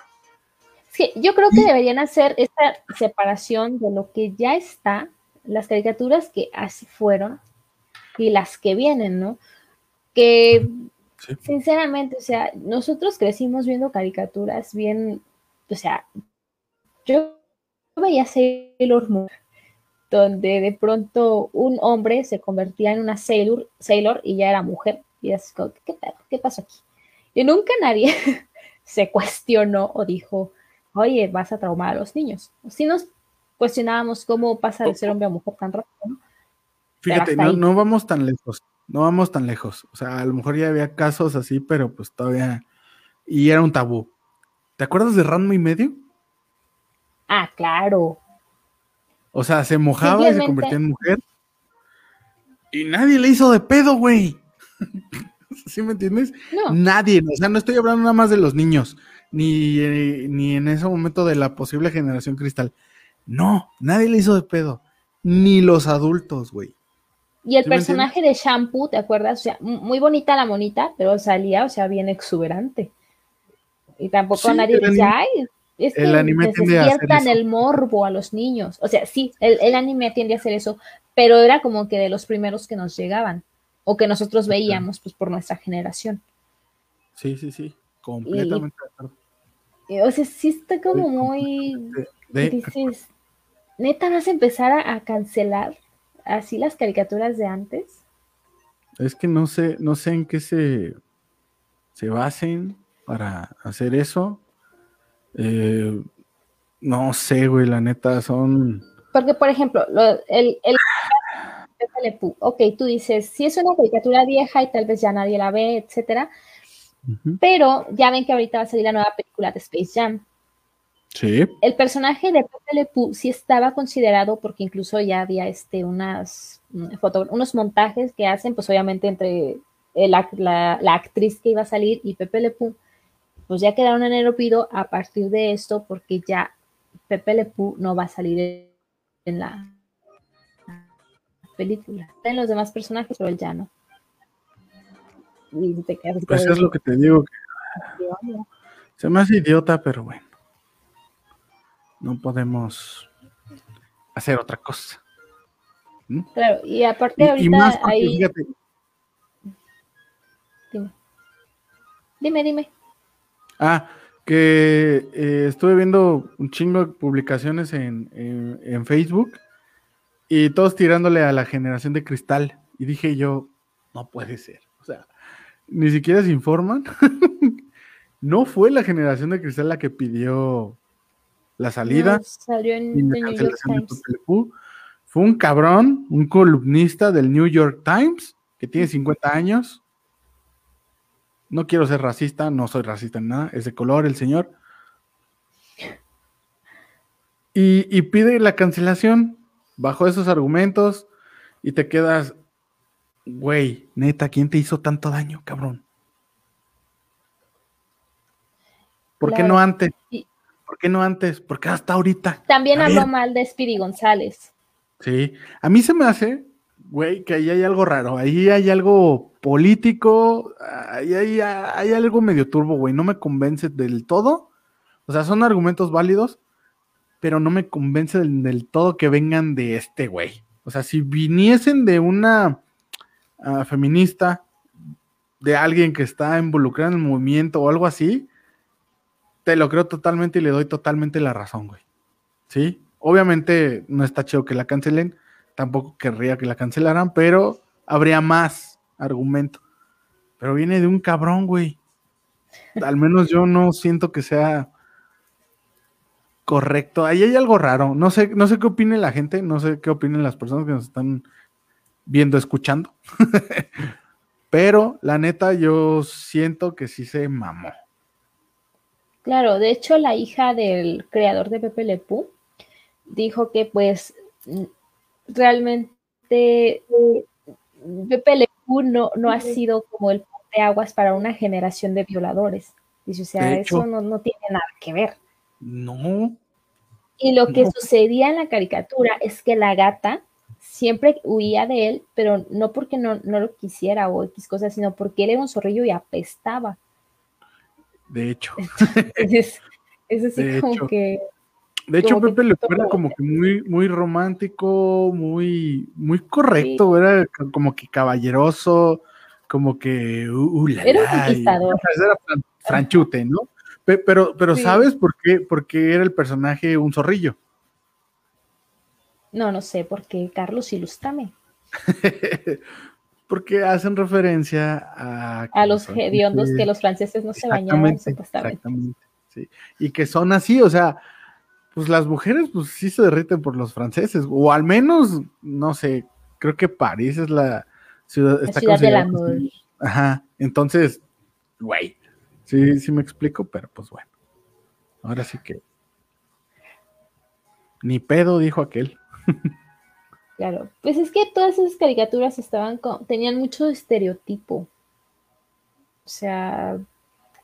Speaker 2: Sí, yo creo que deberían hacer esta separación de lo que ya está, las caricaturas que así fueron y las que vienen, ¿no? Que Sinceramente, o sea, nosotros crecimos viendo caricaturas bien, o sea, yo veía Sailor Moon, donde de pronto un hombre se convertía en una Sailor, Sailor y ya era mujer. Y así como, ¿qué, ¿qué pasó aquí? Y nunca nadie se cuestionó o dijo, oye, vas a traumar a los niños. Si nos cuestionábamos cómo pasa de ser hombre a mujer tan rápido.
Speaker 1: Fíjate, no, no, vamos tan lejos no vamos tan lejos. O sea, a lo mejor ya había casos así, pero pues todavía. Y era un tabú. ¿Te acuerdas de Ranma y medio?
Speaker 2: Ah, claro.
Speaker 1: O sea, se mojaba y se convertía en mujer. Y nadie le hizo de pedo, güey. ¿Sí me entiendes? No. Nadie. O sea, no estoy hablando nada más de los niños, ni, eh, ni en ese momento de la posible generación cristal. No, nadie le hizo de pedo. Ni los adultos, güey.
Speaker 2: Y el personaje de Shampoo, ¿te acuerdas? O sea, muy bonita la monita, pero salía, o sea, bien exuberante. Y tampoco nadie decía, ay, es que el anime despiertan el morbo a los niños. O sea, sí, el, anime tiende a hacer eso, pero era como que de los primeros que nos llegaban o que nosotros veíamos, pues por nuestra generación.
Speaker 1: Sí, sí, sí, completamente de
Speaker 2: acuerdo. O sea, sí está como muy. dices, neta, vas a empezar a cancelar así las caricaturas de antes?
Speaker 1: Es que no sé, no sé en qué se, se basen para hacer eso. Eh, no sé, güey, la neta, son.
Speaker 2: Porque, por ejemplo, el, el ok, tú dices, si es una caricatura vieja y tal vez ya nadie la ve, etcétera. Pero ya ven que ahorita va a salir la nueva película de Space Jam. El personaje de Pepe Le Pew sí estaba considerado porque incluso ya había este, unas, mm, unos montajes que hacen, pues obviamente entre la, la, actriz que iba a salir y Pepe Le Pew, pues ya quedaron en el olvido a partir de esto porque ya Pepe Le Pew no va a salir en la película. En los demás personajes, pero él ya no.
Speaker 1: pues es lo que te digo. se me hace idiota, pero bueno no podemos hacer otra cosa.
Speaker 2: ¿Mm? Claro, y aparte ahorita hay... Dime. Dime, dime.
Speaker 1: Ah, que eh, estuve viendo un chingo de publicaciones en, en, Facebook y todos tirándole a la generación de cristal. Y dije yo, no puede ser. O sea, ni siquiera se informan. no fue la generación de cristal la que pidió la salida.
Speaker 2: salió en New York Times.
Speaker 1: Fue un cabrón, un columnista del New York Times, que tiene 50 años. No quiero ser racista, no soy racista en nada, es de color el señor. Y, y pide la cancelación bajo esos argumentos y te quedas, güey, neta, ¿quién te hizo tanto daño, cabrón? ¿Por qué no antes? ¿Por qué no antes? Porque hasta ahorita.
Speaker 2: También habló mal de Speedy González.
Speaker 1: Sí, a mí se me hace, güey, que ahí hay algo raro, ahí hay algo político, ahí hay, hay algo medio turbo, güey, no me convence del todo. O sea, son argumentos válidos, pero no me convence del, todo que vengan de este güey. O sea, si viniesen de una ah, feminista, de alguien que está involucrado en el movimiento o algo así, te lo creo totalmente y le doy totalmente la razón, güey. ¿Sí? Obviamente no está chido que la cancelen, tampoco querría que la cancelaran, pero habría más argumento. Pero viene de un cabrón, güey. Al menos yo no siento que sea correcto. Ahí hay algo raro. No sé, no sé qué opine la gente, no sé qué opinen las personas que nos están viendo, escuchando. Pero la neta, yo siento que sí se mamó.
Speaker 2: Claro, de hecho, la hija del creador de Pepe Le dijo que, pues, realmente Pepe Le no, no ha sido como el de aguas para una generación de violadores. Dice, o sea, eso no, tiene nada que ver.
Speaker 1: No.
Speaker 2: Y lo que sucedía en la caricatura es que la gata siempre huía de él, pero no porque no, lo quisiera o X cosas, sino porque él era un zorrillo y apestaba.
Speaker 1: De hecho.
Speaker 2: es así como que.
Speaker 1: De hecho, Pepe Le era como que muy, muy romántico, muy, muy correcto, era como que caballeroso, como que, uh, uh
Speaker 2: era un conquistador.
Speaker 1: Era franchute, ¿no? Pero, pero ¿sabes por qué? Porque era el personaje un zorrillo.
Speaker 2: No, no sé, porque Carlos, ilústrame.
Speaker 1: porque hacen referencia a...
Speaker 2: A los hediondos que los franceses no se bañaban, supuestamente. Exactamente,
Speaker 1: sí. Y que son así, o sea, pues las mujeres pues sí se derriten por los franceses, o al menos, no sé, creo que París es la ciudad,
Speaker 2: la ciudad del amor.
Speaker 1: Ajá, entonces, güey, Sí, sí me explico, pero pues bueno. Ahora sí que. Ni pedo, dijo aquel.
Speaker 2: Claro, pues es que todas esas caricaturas estaban con, tenían mucho estereotipo. O sea,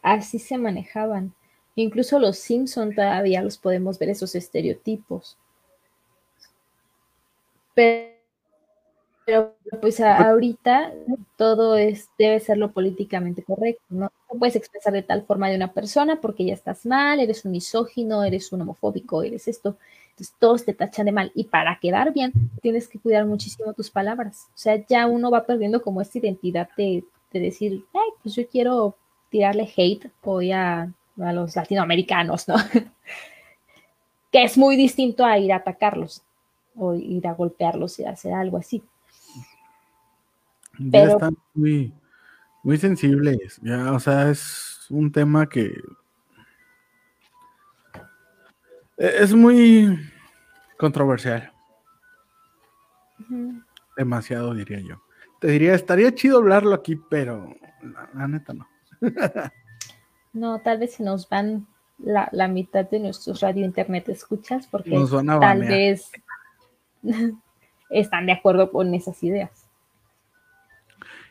Speaker 2: así se manejaban. Incluso los Simpson todavía los podemos ver esos estereotipos. Pero pues ahorita todo es, debe ser lo políticamente correcto, ¿no? No puedes expresar de tal forma de una persona porque ya estás mal, eres un misógino, eres un homofóbico, eres esto. Entonces todos te tachan de mal. Y para quedar bien, tienes que cuidar muchísimo tus palabras. O sea, ya uno va perdiendo como esta identidad de, decir, ay, pues yo quiero tirarle hate hoy a, a los latinoamericanos, ¿no? que es muy distinto a ir a atacarlos o ir a golpearlos y hacer algo así.
Speaker 1: Ya están muy, muy sensibles. Ya, o sea, es un tema que e, es muy controversial. Demasiado, diría yo. Te diría, estaría chido hablarlo aquí, pero la, neta no.
Speaker 2: no, tal vez se nos van la, la, mitad de nuestros radio internet escuchas porque tal vez están de acuerdo con esas ideas.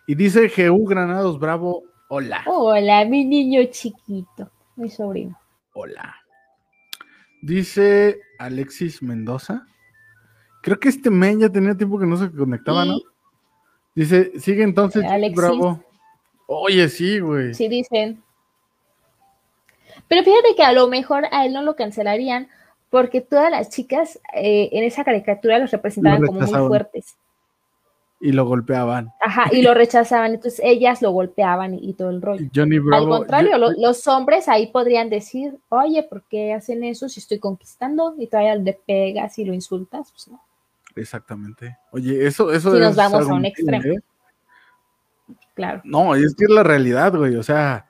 Speaker 1: Y dice G.U. Granados Bravo, hola.
Speaker 2: Hola, mi niño chiquito, mi sobrino.
Speaker 1: Hola. Dice Alexis Mendoza. Creo que este men ya tenía tiempo que no se conectaba, ¿no? Dice, sigue entonces Alexis. Bravo. Oye, sí, güey.
Speaker 2: Sí, dicen. Pero fíjate que a lo mejor a él no lo cancelarían porque todas las chicas eh, en esa caricatura los representaban como muy fuertes
Speaker 1: y lo golpeaban.
Speaker 2: Ajá, y lo rechazaban, entonces ellas lo golpeaban y, todo el rollo.
Speaker 1: Johnny Bravo,
Speaker 2: Al contrario, los hombres ahí podrían decir, oye, ¿por qué hacen eso si estoy conquistando? Y todavía le pegas y lo insultas, pues no.
Speaker 1: Exactamente. Oye, eso, eso
Speaker 2: si nos vamos a un extremo. ¿eh? Claro.
Speaker 1: No, es que es la realidad, güey. O sea,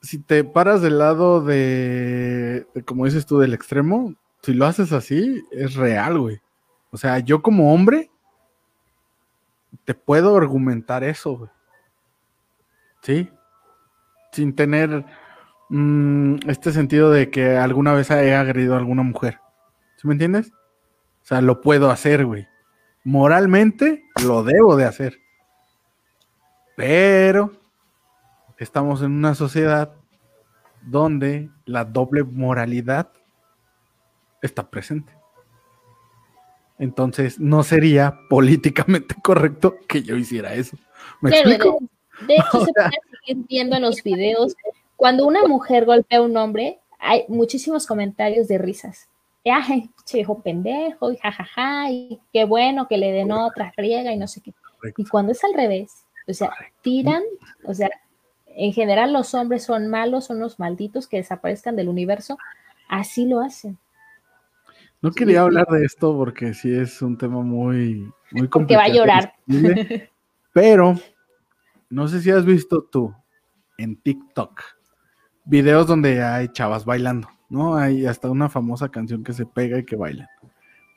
Speaker 1: si te paras del lado de, como dices tú, del extremo, si lo haces así, es real, güey. O sea, yo como hombre, te puedo argumentar eso, güey. ¿Sí? Sin tener mm, este sentido de que alguna vez he agredido a alguna mujer. ¿Sí me entiendes? O sea, lo puedo hacer, güey. Moralmente lo debo de hacer. Pero estamos en una sociedad donde la doble moralidad está presente. Entonces no sería políticamente correcto que yo hiciera eso. ¿Me explico?
Speaker 2: De, hecho, se puede seguir viendo en los videos. Cuando una mujer golpea a un hombre, hay muchísimos comentarios de risas. Ay, hijo pendejo, y jajaja, y qué bueno que le den otra friega y no sé qué. Y cuando es al revés, o sea, tiran, o sea, en general los hombres son malos, son los malditos que desaparezcan del universo, así lo hacen.
Speaker 1: No quería hablar de esto porque sí es un tema muy, muy complicado.
Speaker 2: Porque va a llorar.
Speaker 1: Pero no sé si has visto tú en TikTok videos donde hay chavas bailando, ¿no? Hay hasta una famosa canción que se pega y que bailan.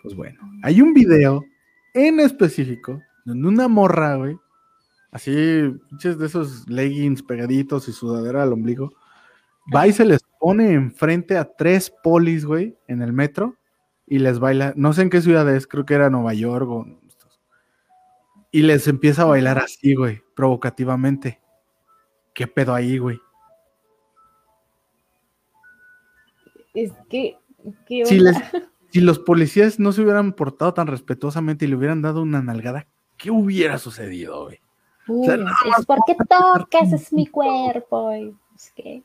Speaker 1: Pues bueno, hay un video en específico donde una morra, güey, así, de esos leggings pegaditos y sudadera al ombligo, va y se les pone enfrente a tres polis, güey, en el metro y les baila, no sé en qué ciudad es, creo que era Nueva York o... Y les empieza a bailar así, güey, provocativamente. ¿Qué pedo ahí, güey?
Speaker 2: Es que...
Speaker 1: si, si los policías no se hubieran portado tan respetuosamente y le hubieran dado una nalgada, ¿qué hubiera sucedido, güey?
Speaker 2: Es porque tocas, es mi cuerpo. Es que...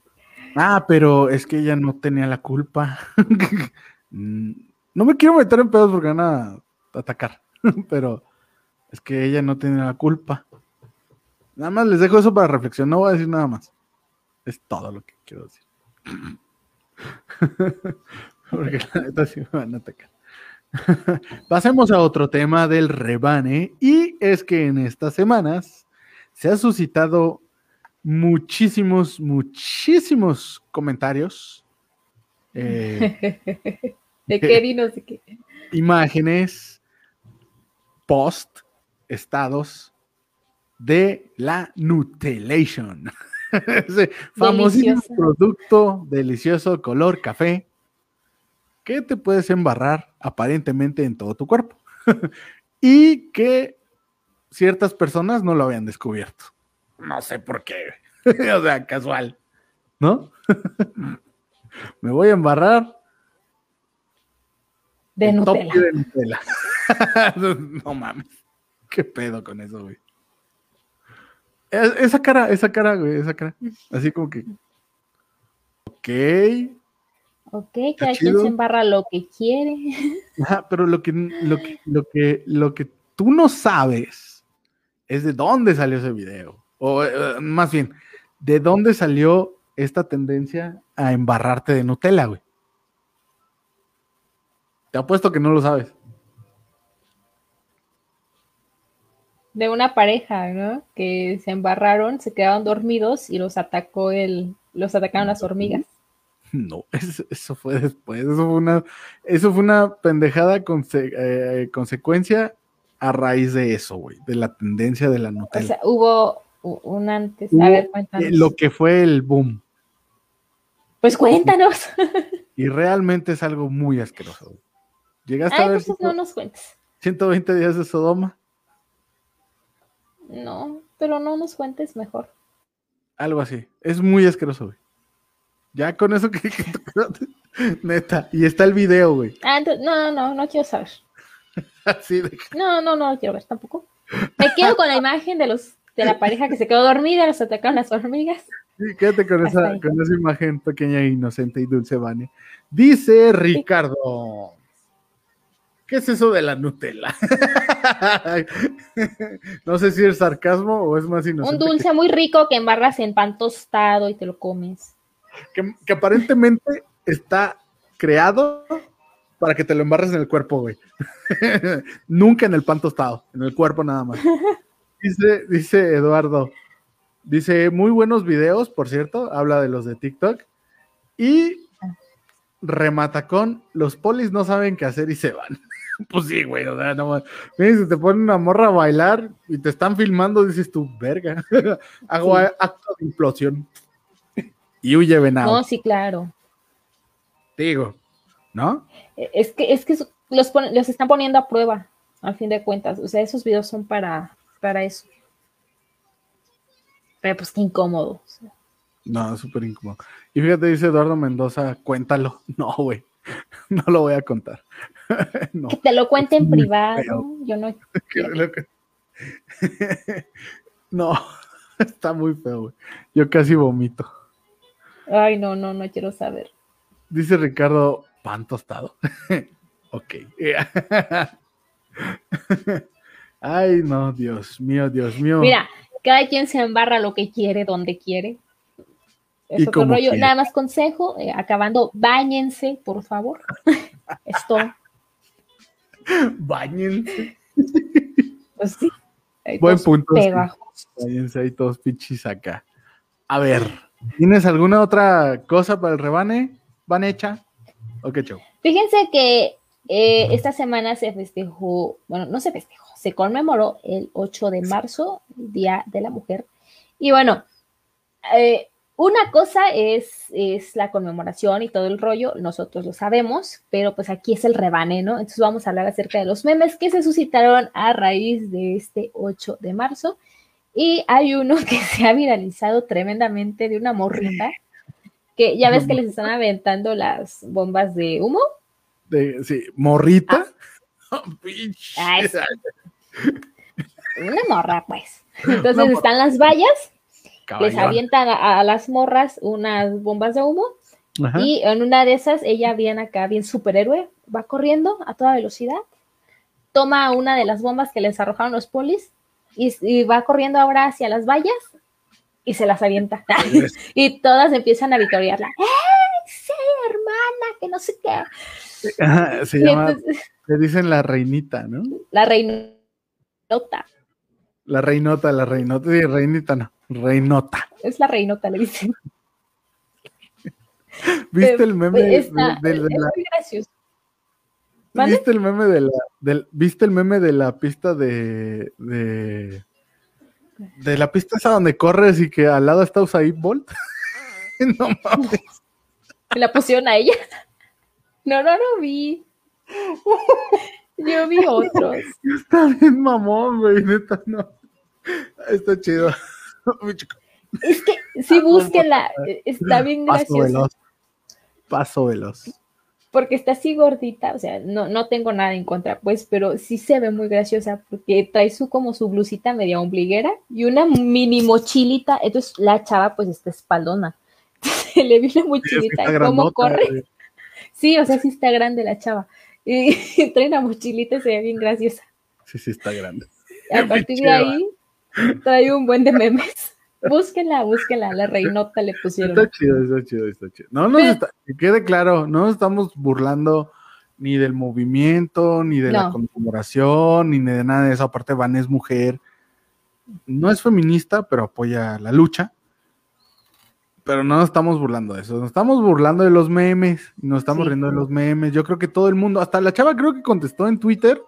Speaker 1: Ah, pero es que ella no tenía la culpa. Mm, no me quiero meter en pedos porque van a atacar, pero es que ella no tenía la culpa. Nada más les dejo eso para reflexión, no voy a decir nada más. Es todo lo que quiero decir. porque la neta sí me van a atacar. Pasemos a otro tema del rebane y es que en estas semanas se ha suscitado muchísimos, muchísimos comentarios.
Speaker 2: Eh, ¿De qué dinos? ¿De qué?
Speaker 1: Imágenes, post, estados de la Nutelation. Ese famosísimo producto delicioso color café que te puedes embarrar aparentemente en todo tu cuerpo y que ciertas personas no lo habían descubierto. No sé por qué. o sea, casual. ¿No? Me voy a embarrar.
Speaker 2: De Nutella.
Speaker 1: De Nutella. no mames. ¿Qué pedo con eso, güey? Esa cara, esa cara, güey, esa cara. Así como que. Ok.
Speaker 2: Ok, cada quien se embarra lo que quiere.
Speaker 1: pero lo que, lo que, lo que, lo que tú no sabes es de dónde salió ese video. O eh, más bien, de dónde salió esta tendencia a embarrarte de Nutella, güey. Te apuesto que no lo sabes.
Speaker 2: De una pareja, ¿no? Que se embarraron, se quedaron dormidos y los atacó el, los atacaron las hormigas.
Speaker 1: No, eso, fue después. Eso fue una, eso fue una pendejada eh, consecuencia a raíz de eso, güey, de la tendencia de la Nutella. O sea,
Speaker 2: hubo un antes. a ver, cuéntanos.
Speaker 1: Lo que fue el boom.
Speaker 2: Pues cuéntanos.
Speaker 1: Y realmente es algo muy asqueroso. ¿Llegaste a ver?
Speaker 2: Pues no nos cuentes.
Speaker 1: 120 días de Sodoma.
Speaker 2: No, pero no nos cuentes mejor.
Speaker 1: Algo así. Es muy asqueroso, güey. Ya con eso que, neta. Y está el video, güey.
Speaker 2: Ah, no, no, no, no quiero saber.
Speaker 1: Así de...
Speaker 2: No, no, no quiero ver tampoco. Me quedo con la imagen de los de la pareja que se quedó dormida, los atacaron las hormigas.
Speaker 1: Sí, quédate con esa, con esa imagen pequeña, inocente y dulce, Vane. Dice Ricardo. ¿Qué es eso de la Nutella? no sé si es sarcasmo o es más inocente.
Speaker 2: Un dulce muy rico que embarras en pan tostado y te lo comes.
Speaker 1: Que, aparentemente está creado para que te lo embarres en el cuerpo, güey. Nunca en el pan tostado, en el cuerpo nada más. Dice, dice Eduardo, dice, muy buenos videos, por cierto, habla de los de TikTok. Y remata con, los polis no saben qué hacer y se van. pues sí, güey, o sea, no si te ponen una morra a bailar y te están filmando, dices tú, verga, hago acto de implosión. y huye venado.
Speaker 2: No, sí, claro.
Speaker 1: Digo, ¿no?
Speaker 2: Es que, es que los, los están poniendo a prueba, al fin de cuentas. O sea, esos videos son para para eso. Pero pues qué incómodo.
Speaker 1: No, súper incómodo. Y fíjate, dice Eduardo Mendoza, cuéntalo. No, güey, no lo voy a contar.
Speaker 2: Que te lo cuente en privado. Yo no.
Speaker 1: no, está muy feo, güey. Yo casi vomito.
Speaker 2: Ay, no, no, no quiero saber.
Speaker 1: Dice Ricardo, pan tostado. ok. Ay, no, Dios mío, Dios mío.
Speaker 2: Mira, cada quien se embarra lo que quiere, donde quiere. Es otro rollo. Nada más consejo, eh, acabando, bañense, por favor. Esto.
Speaker 1: Báñense.
Speaker 2: Pues sí.
Speaker 1: Buen punto. Váyanse ahí todos pichis acá. A ver, ¿tienes alguna otra cosa para el rebane? ¿Van hecha? ¿O qué show?
Speaker 2: Fíjense que eh, esta semana se festejó, bueno, no se festejó, se conmemoró el 8 de marzo, Día de la Mujer. Y bueno, eh, una cosa es, es, la conmemoración y todo el rollo, nosotros lo sabemos, pero pues aquí es el rebane, ¿no? Entonces vamos a hablar acerca de los memes que se suscitaron a raíz de este 8 de marzo. Y hay uno que se ha viralizado tremendamente de una morrita, que ya ves que les están aventando las bombas de humo.
Speaker 1: De, sí, morrita.
Speaker 2: Ah. una morra, pues. Entonces están las vallas les avientan a, las morras unas bombas de humo y en una de esas ella viene acá bien superhéroe, va corriendo a toda velocidad, toma una de las bombas que les arrojaron los polis y, va corriendo ahora hacia las vallas y se las avienta. y todas empiezan a victoriarla. ¡Eh, sí, hermana! Que no sé qué.
Speaker 1: se llama, le dicen la reinita, ¿no?
Speaker 2: La reinota.
Speaker 1: La reinota, la reinota, sí, reinita no. Reinota.
Speaker 2: Es la reinota, le dicen.
Speaker 1: ¿Viste el meme de, la... ¿Viste el meme de la del, ¿Viste el meme de la pista de, de la pista esa donde corres y que al lado está Usain Bolt? no mames.
Speaker 2: ¿La pusieron a ella? No, no lo vi. Yo vi otros.
Speaker 1: Está bien mamón, güey, neta, no. Está chido.
Speaker 2: Es que sí, búsquenla, está bien graciosa.
Speaker 1: Paso veloz.
Speaker 2: Porque está así gordita, o sea, no, no tengo nada en contra, pues, pero sí se ve muy graciosa porque trae su como su blusita media ombliguera y una mini mochilita, entonces la chava pues está espaldona. Se le vi la mochilita, cómo corre. Sí, o sea, sí está grande la chava. Y, trae una mochilita y se ve bien graciosa.
Speaker 1: Sí, sí está grande.
Speaker 2: A partir de ahí, Trae un buen de memes. Búsquenla, búsquenla, la reinota le pusieron.
Speaker 1: Está chido, está chido, está chido. No nos está, que quede claro, no estamos burlando ni del movimiento, ni de la conmemoración, ni de nada de eso. Aparte, Van es mujer, no es feminista, pero apoya la lucha. Pero no nos estamos burlando de eso, nos estamos burlando de los memes, nos estamos riendo de los memes. Yo creo que todo el mundo, hasta la chava creo que contestó en Twitter.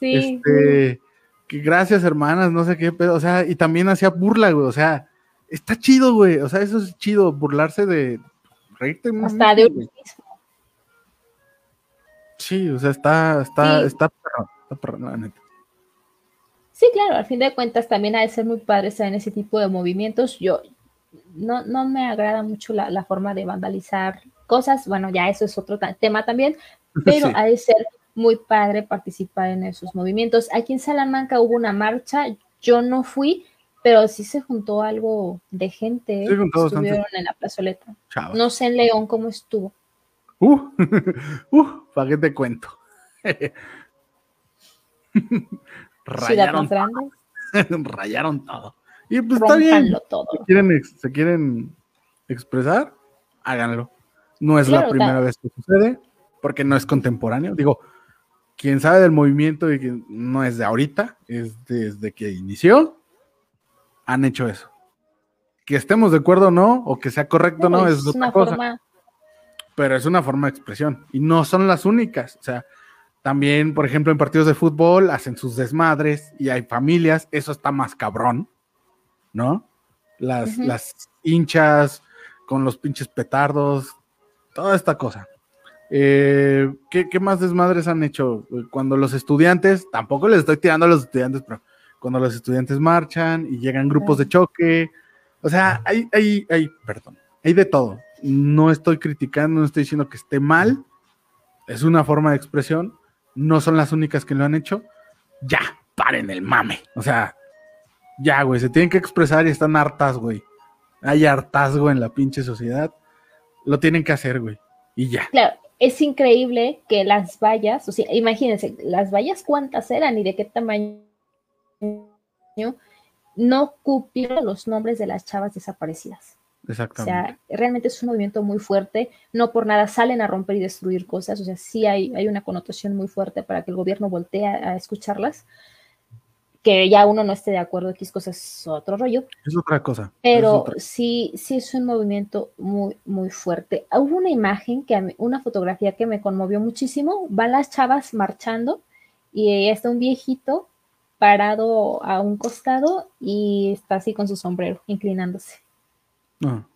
Speaker 1: Sí. Este, que gracias, hermanas, no sé qué, pero, o sea, y también hacía burla, güey, o sea, está chido, güey, o sea, eso es chido, burlarse de reírte. Hasta de un Sí, o sea, está, está, está perro, está perro, la neta.
Speaker 2: Sí, claro, al fin de cuentas también ha de ser muy padre estar en ese tipo de movimientos. Yo no, no me agrada mucho la, la forma de vandalizar cosas, bueno, ya eso es otro tema también, pero ha de ser muy padre participar en esos movimientos. Aquí en Salamanca hubo una marcha, yo no fui, pero sí se juntó algo de gente. Sí, Estuvieron en la plazoleta. No sé en León cómo estuvo.
Speaker 1: Uh, uh, ¿para qué te cuento? Rayaron todo. Rayaron todo. Y pues está bien. Todo. ¿Se quieren, ¿Se quieren expresar? Háganlo. No es la primera vez que sucede, porque no es contemporáneo. Digo, quien sabe del movimiento y que no es de ahorita, es desde que inició, han hecho eso. Que estemos de acuerdo o no, o que sea correcto o no, es, otra cosa. Pero es una forma de expresión. Y no son las únicas. O sea, también, por ejemplo, en partidos de fútbol hacen sus desmadres y hay familias, eso está más cabrón, ¿no? Las, las hinchas con los pinches petardos, toda esta cosa. Eh, ¿qué, más desmadres han hecho? Cuando los estudiantes, tampoco les estoy tirando a los estudiantes, pero cuando los estudiantes marchan y llegan grupos de choque, o sea, hay, hay, hay, perdón, hay de todo. No estoy criticando, no estoy diciendo que esté mal, es una forma de expresión, no son las únicas que lo han hecho. Ya, paren el mame. O sea, ya, güey, se tienen que expresar y están hartas, güey. Hay hartazgo en la pinche sociedad. Lo tienen que hacer, güey. Y ya.
Speaker 2: Claro, es increíble que las vallas, o sea, imagínense, las vallas cuántas eran y de qué tamaño no cupieron los nombres de las chavas desaparecidas. Exactamente. O sea, realmente es un movimiento muy fuerte, no por nada salen a romper y destruir cosas, o sea, sí hay, hay una connotación muy fuerte para que el gobierno voltee a, escucharlas, que ya uno no esté de acuerdo, X cosas es otro rollo.
Speaker 1: Es otra cosa.
Speaker 2: Pero sí, sí es un movimiento muy, muy fuerte. Hubo una imagen, que una fotografía que me conmovió muchísimo. Van las chavas marchando y está un viejito parado a un costado y está así con su sombrero, inclinándose. No.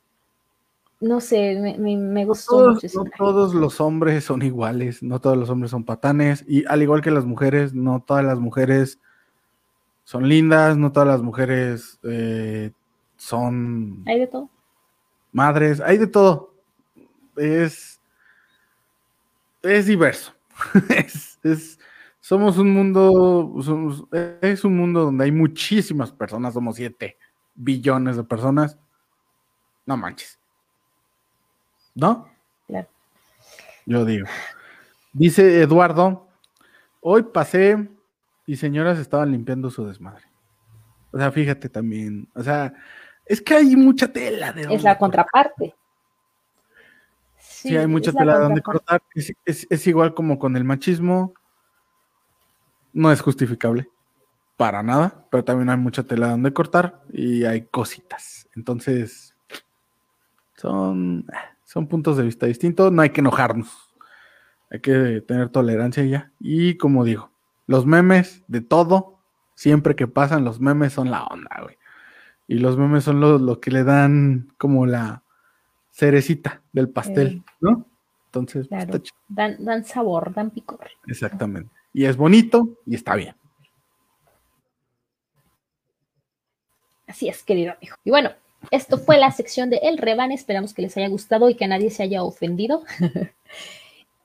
Speaker 2: No sé, me, gustó mucho.
Speaker 1: No todos los hombres son iguales, no todos los hombres son patanes, y al igual que las mujeres, no todas las mujeres son lindas, no todas las mujeres eh, son...
Speaker 2: Hay de todo.
Speaker 1: Madres, hay de todo. Es... Es diverso. es, somos un mundo, es un mundo donde hay muchísimas personas, somos 7 billones de personas. No manches. ¿No? Claro. Yo digo. Dice Eduardo, hoy pasé y señoras estaban limpiando su desmadre. O sea, fíjate también, o sea, es que hay mucha tela
Speaker 2: de... Es la contraparte.
Speaker 1: Sí, hay mucha tela de donde cortar. Es, igual como con el machismo. No es justificable. Para nada. Pero también hay mucha tela donde cortar. Y hay cositas. Entonces. Son. Son puntos de vista distintos, no hay que enojarnos. Hay que tener tolerancia ya. Y como digo, los memes de todo, siempre que pasan, los memes son la onda, güey. Y los memes son lo, que le dan como la cerecita del pastel, ¿no? Entonces,
Speaker 2: pues, dan, dan sabor, dan picor.
Speaker 1: Exactamente. Y es bonito y está bien.
Speaker 2: Así es, querido amigo. Y bueno, esto fue la sección de El Reban. Esperamos que les haya gustado y que nadie se haya ofendido.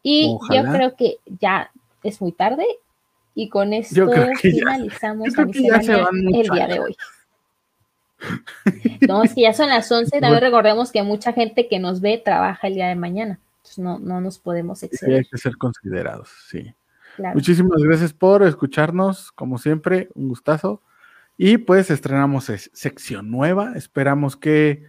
Speaker 2: y yo creo que ya es muy tarde y con esto finalizamos la el día de hoy. No, es que ya son las 11. También recordemos que mucha gente que nos ve trabaja el día de mañana. Entonces no, no nos podemos exceder.
Speaker 1: hay que ser considerados, sí. Muchísimas gracias por escucharnos, como siempre, un gustazo. Y pues estrenamos sección nueva. Esperamos que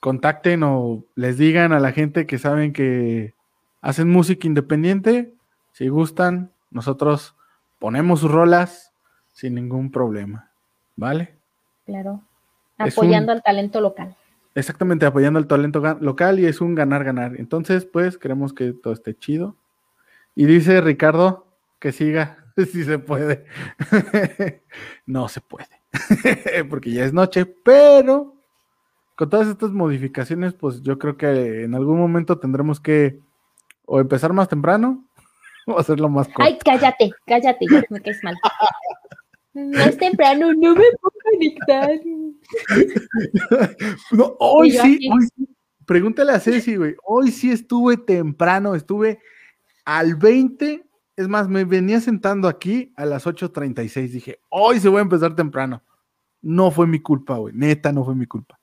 Speaker 1: contacten o les digan a la gente que saben que hacen música independiente. Si gustan, nosotros ponemos sus rolas sin ningún problema. ¿Vale?
Speaker 2: Claro. Apoyando al talento local.
Speaker 1: Exactamente, apoyando al talento local y es un ganar-ganar. Entonces, pues queremos que todo esté chido. Y dice Ricardo que siga, si se puede. no se puede. porque ya es noche, pero con todas estas modificaciones, pues yo creo que en algún momento tendremos que o empezar más temprano o hacerlo más corto.
Speaker 2: Ay, cállate, cállate, me caes mal. Más temprano, no me puedo conectar.
Speaker 1: no, hoy sí, hoy sí. Pregúntale a Ceci, güey. Hoy sí estuve temprano, estuve al 20 es más, me venía sentando aquí a las 8.36. Dije, hoy se voy a empezar temprano. No fue mi culpa, güey. Neta, no fue mi culpa.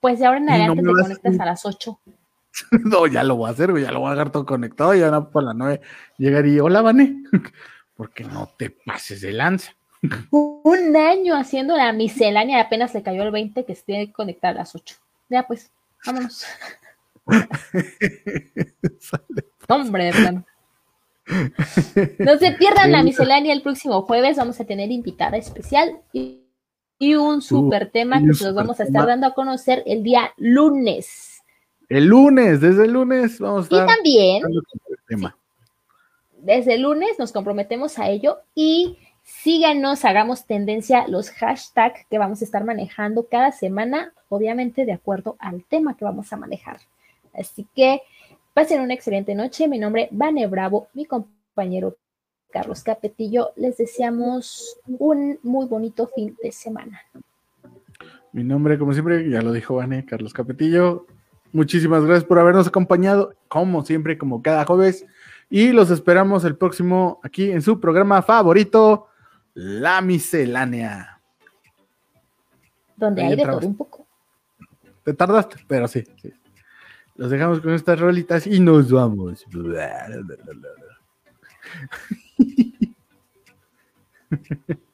Speaker 2: Pues de ahora en adelante te conectas a las 8.
Speaker 1: no, ya lo voy a hacer, güey. Ya lo voy a dejar todo conectado. Y ahora por la 9 llegaría, hola, Vané. Porque no te pases de lanza.
Speaker 2: Un año haciendo la miscelánea y apenas le cayó el 20 que esté conectada a las 8. Ya, pues, vámonos. Hombre, de plano. No se pierdan la miscelánea el próximo jueves. Vamos a tener invitada especial y, un uh, super tema que se los vamos a estar dando a conocer el día lunes.
Speaker 1: El lunes, desde el lunes vamos a
Speaker 2: estar. Y también, desde el lunes nos comprometemos a ello y síganos, hagamos tendencia los hashtags que vamos a estar manejando cada semana, obviamente de acuerdo al tema que vamos a manejar. Así que Pasen una excelente noche. Mi nombre es Vane Bravo, mi compañero Carlos Capetillo. Les deseamos un muy bonito fin de semana.
Speaker 1: Mi nombre, como siempre, ya lo dijo Vane, Carlos Capetillo. Muchísimas gracias por habernos acompañado, como siempre, como cada jueves. Y los esperamos el próximo aquí en su programa favorito, La Miscelánea.
Speaker 2: Donde hay de todo un poco.
Speaker 1: Te tardaste, pero sí, sí. Los dejamos con estas rolitas y nos vamos.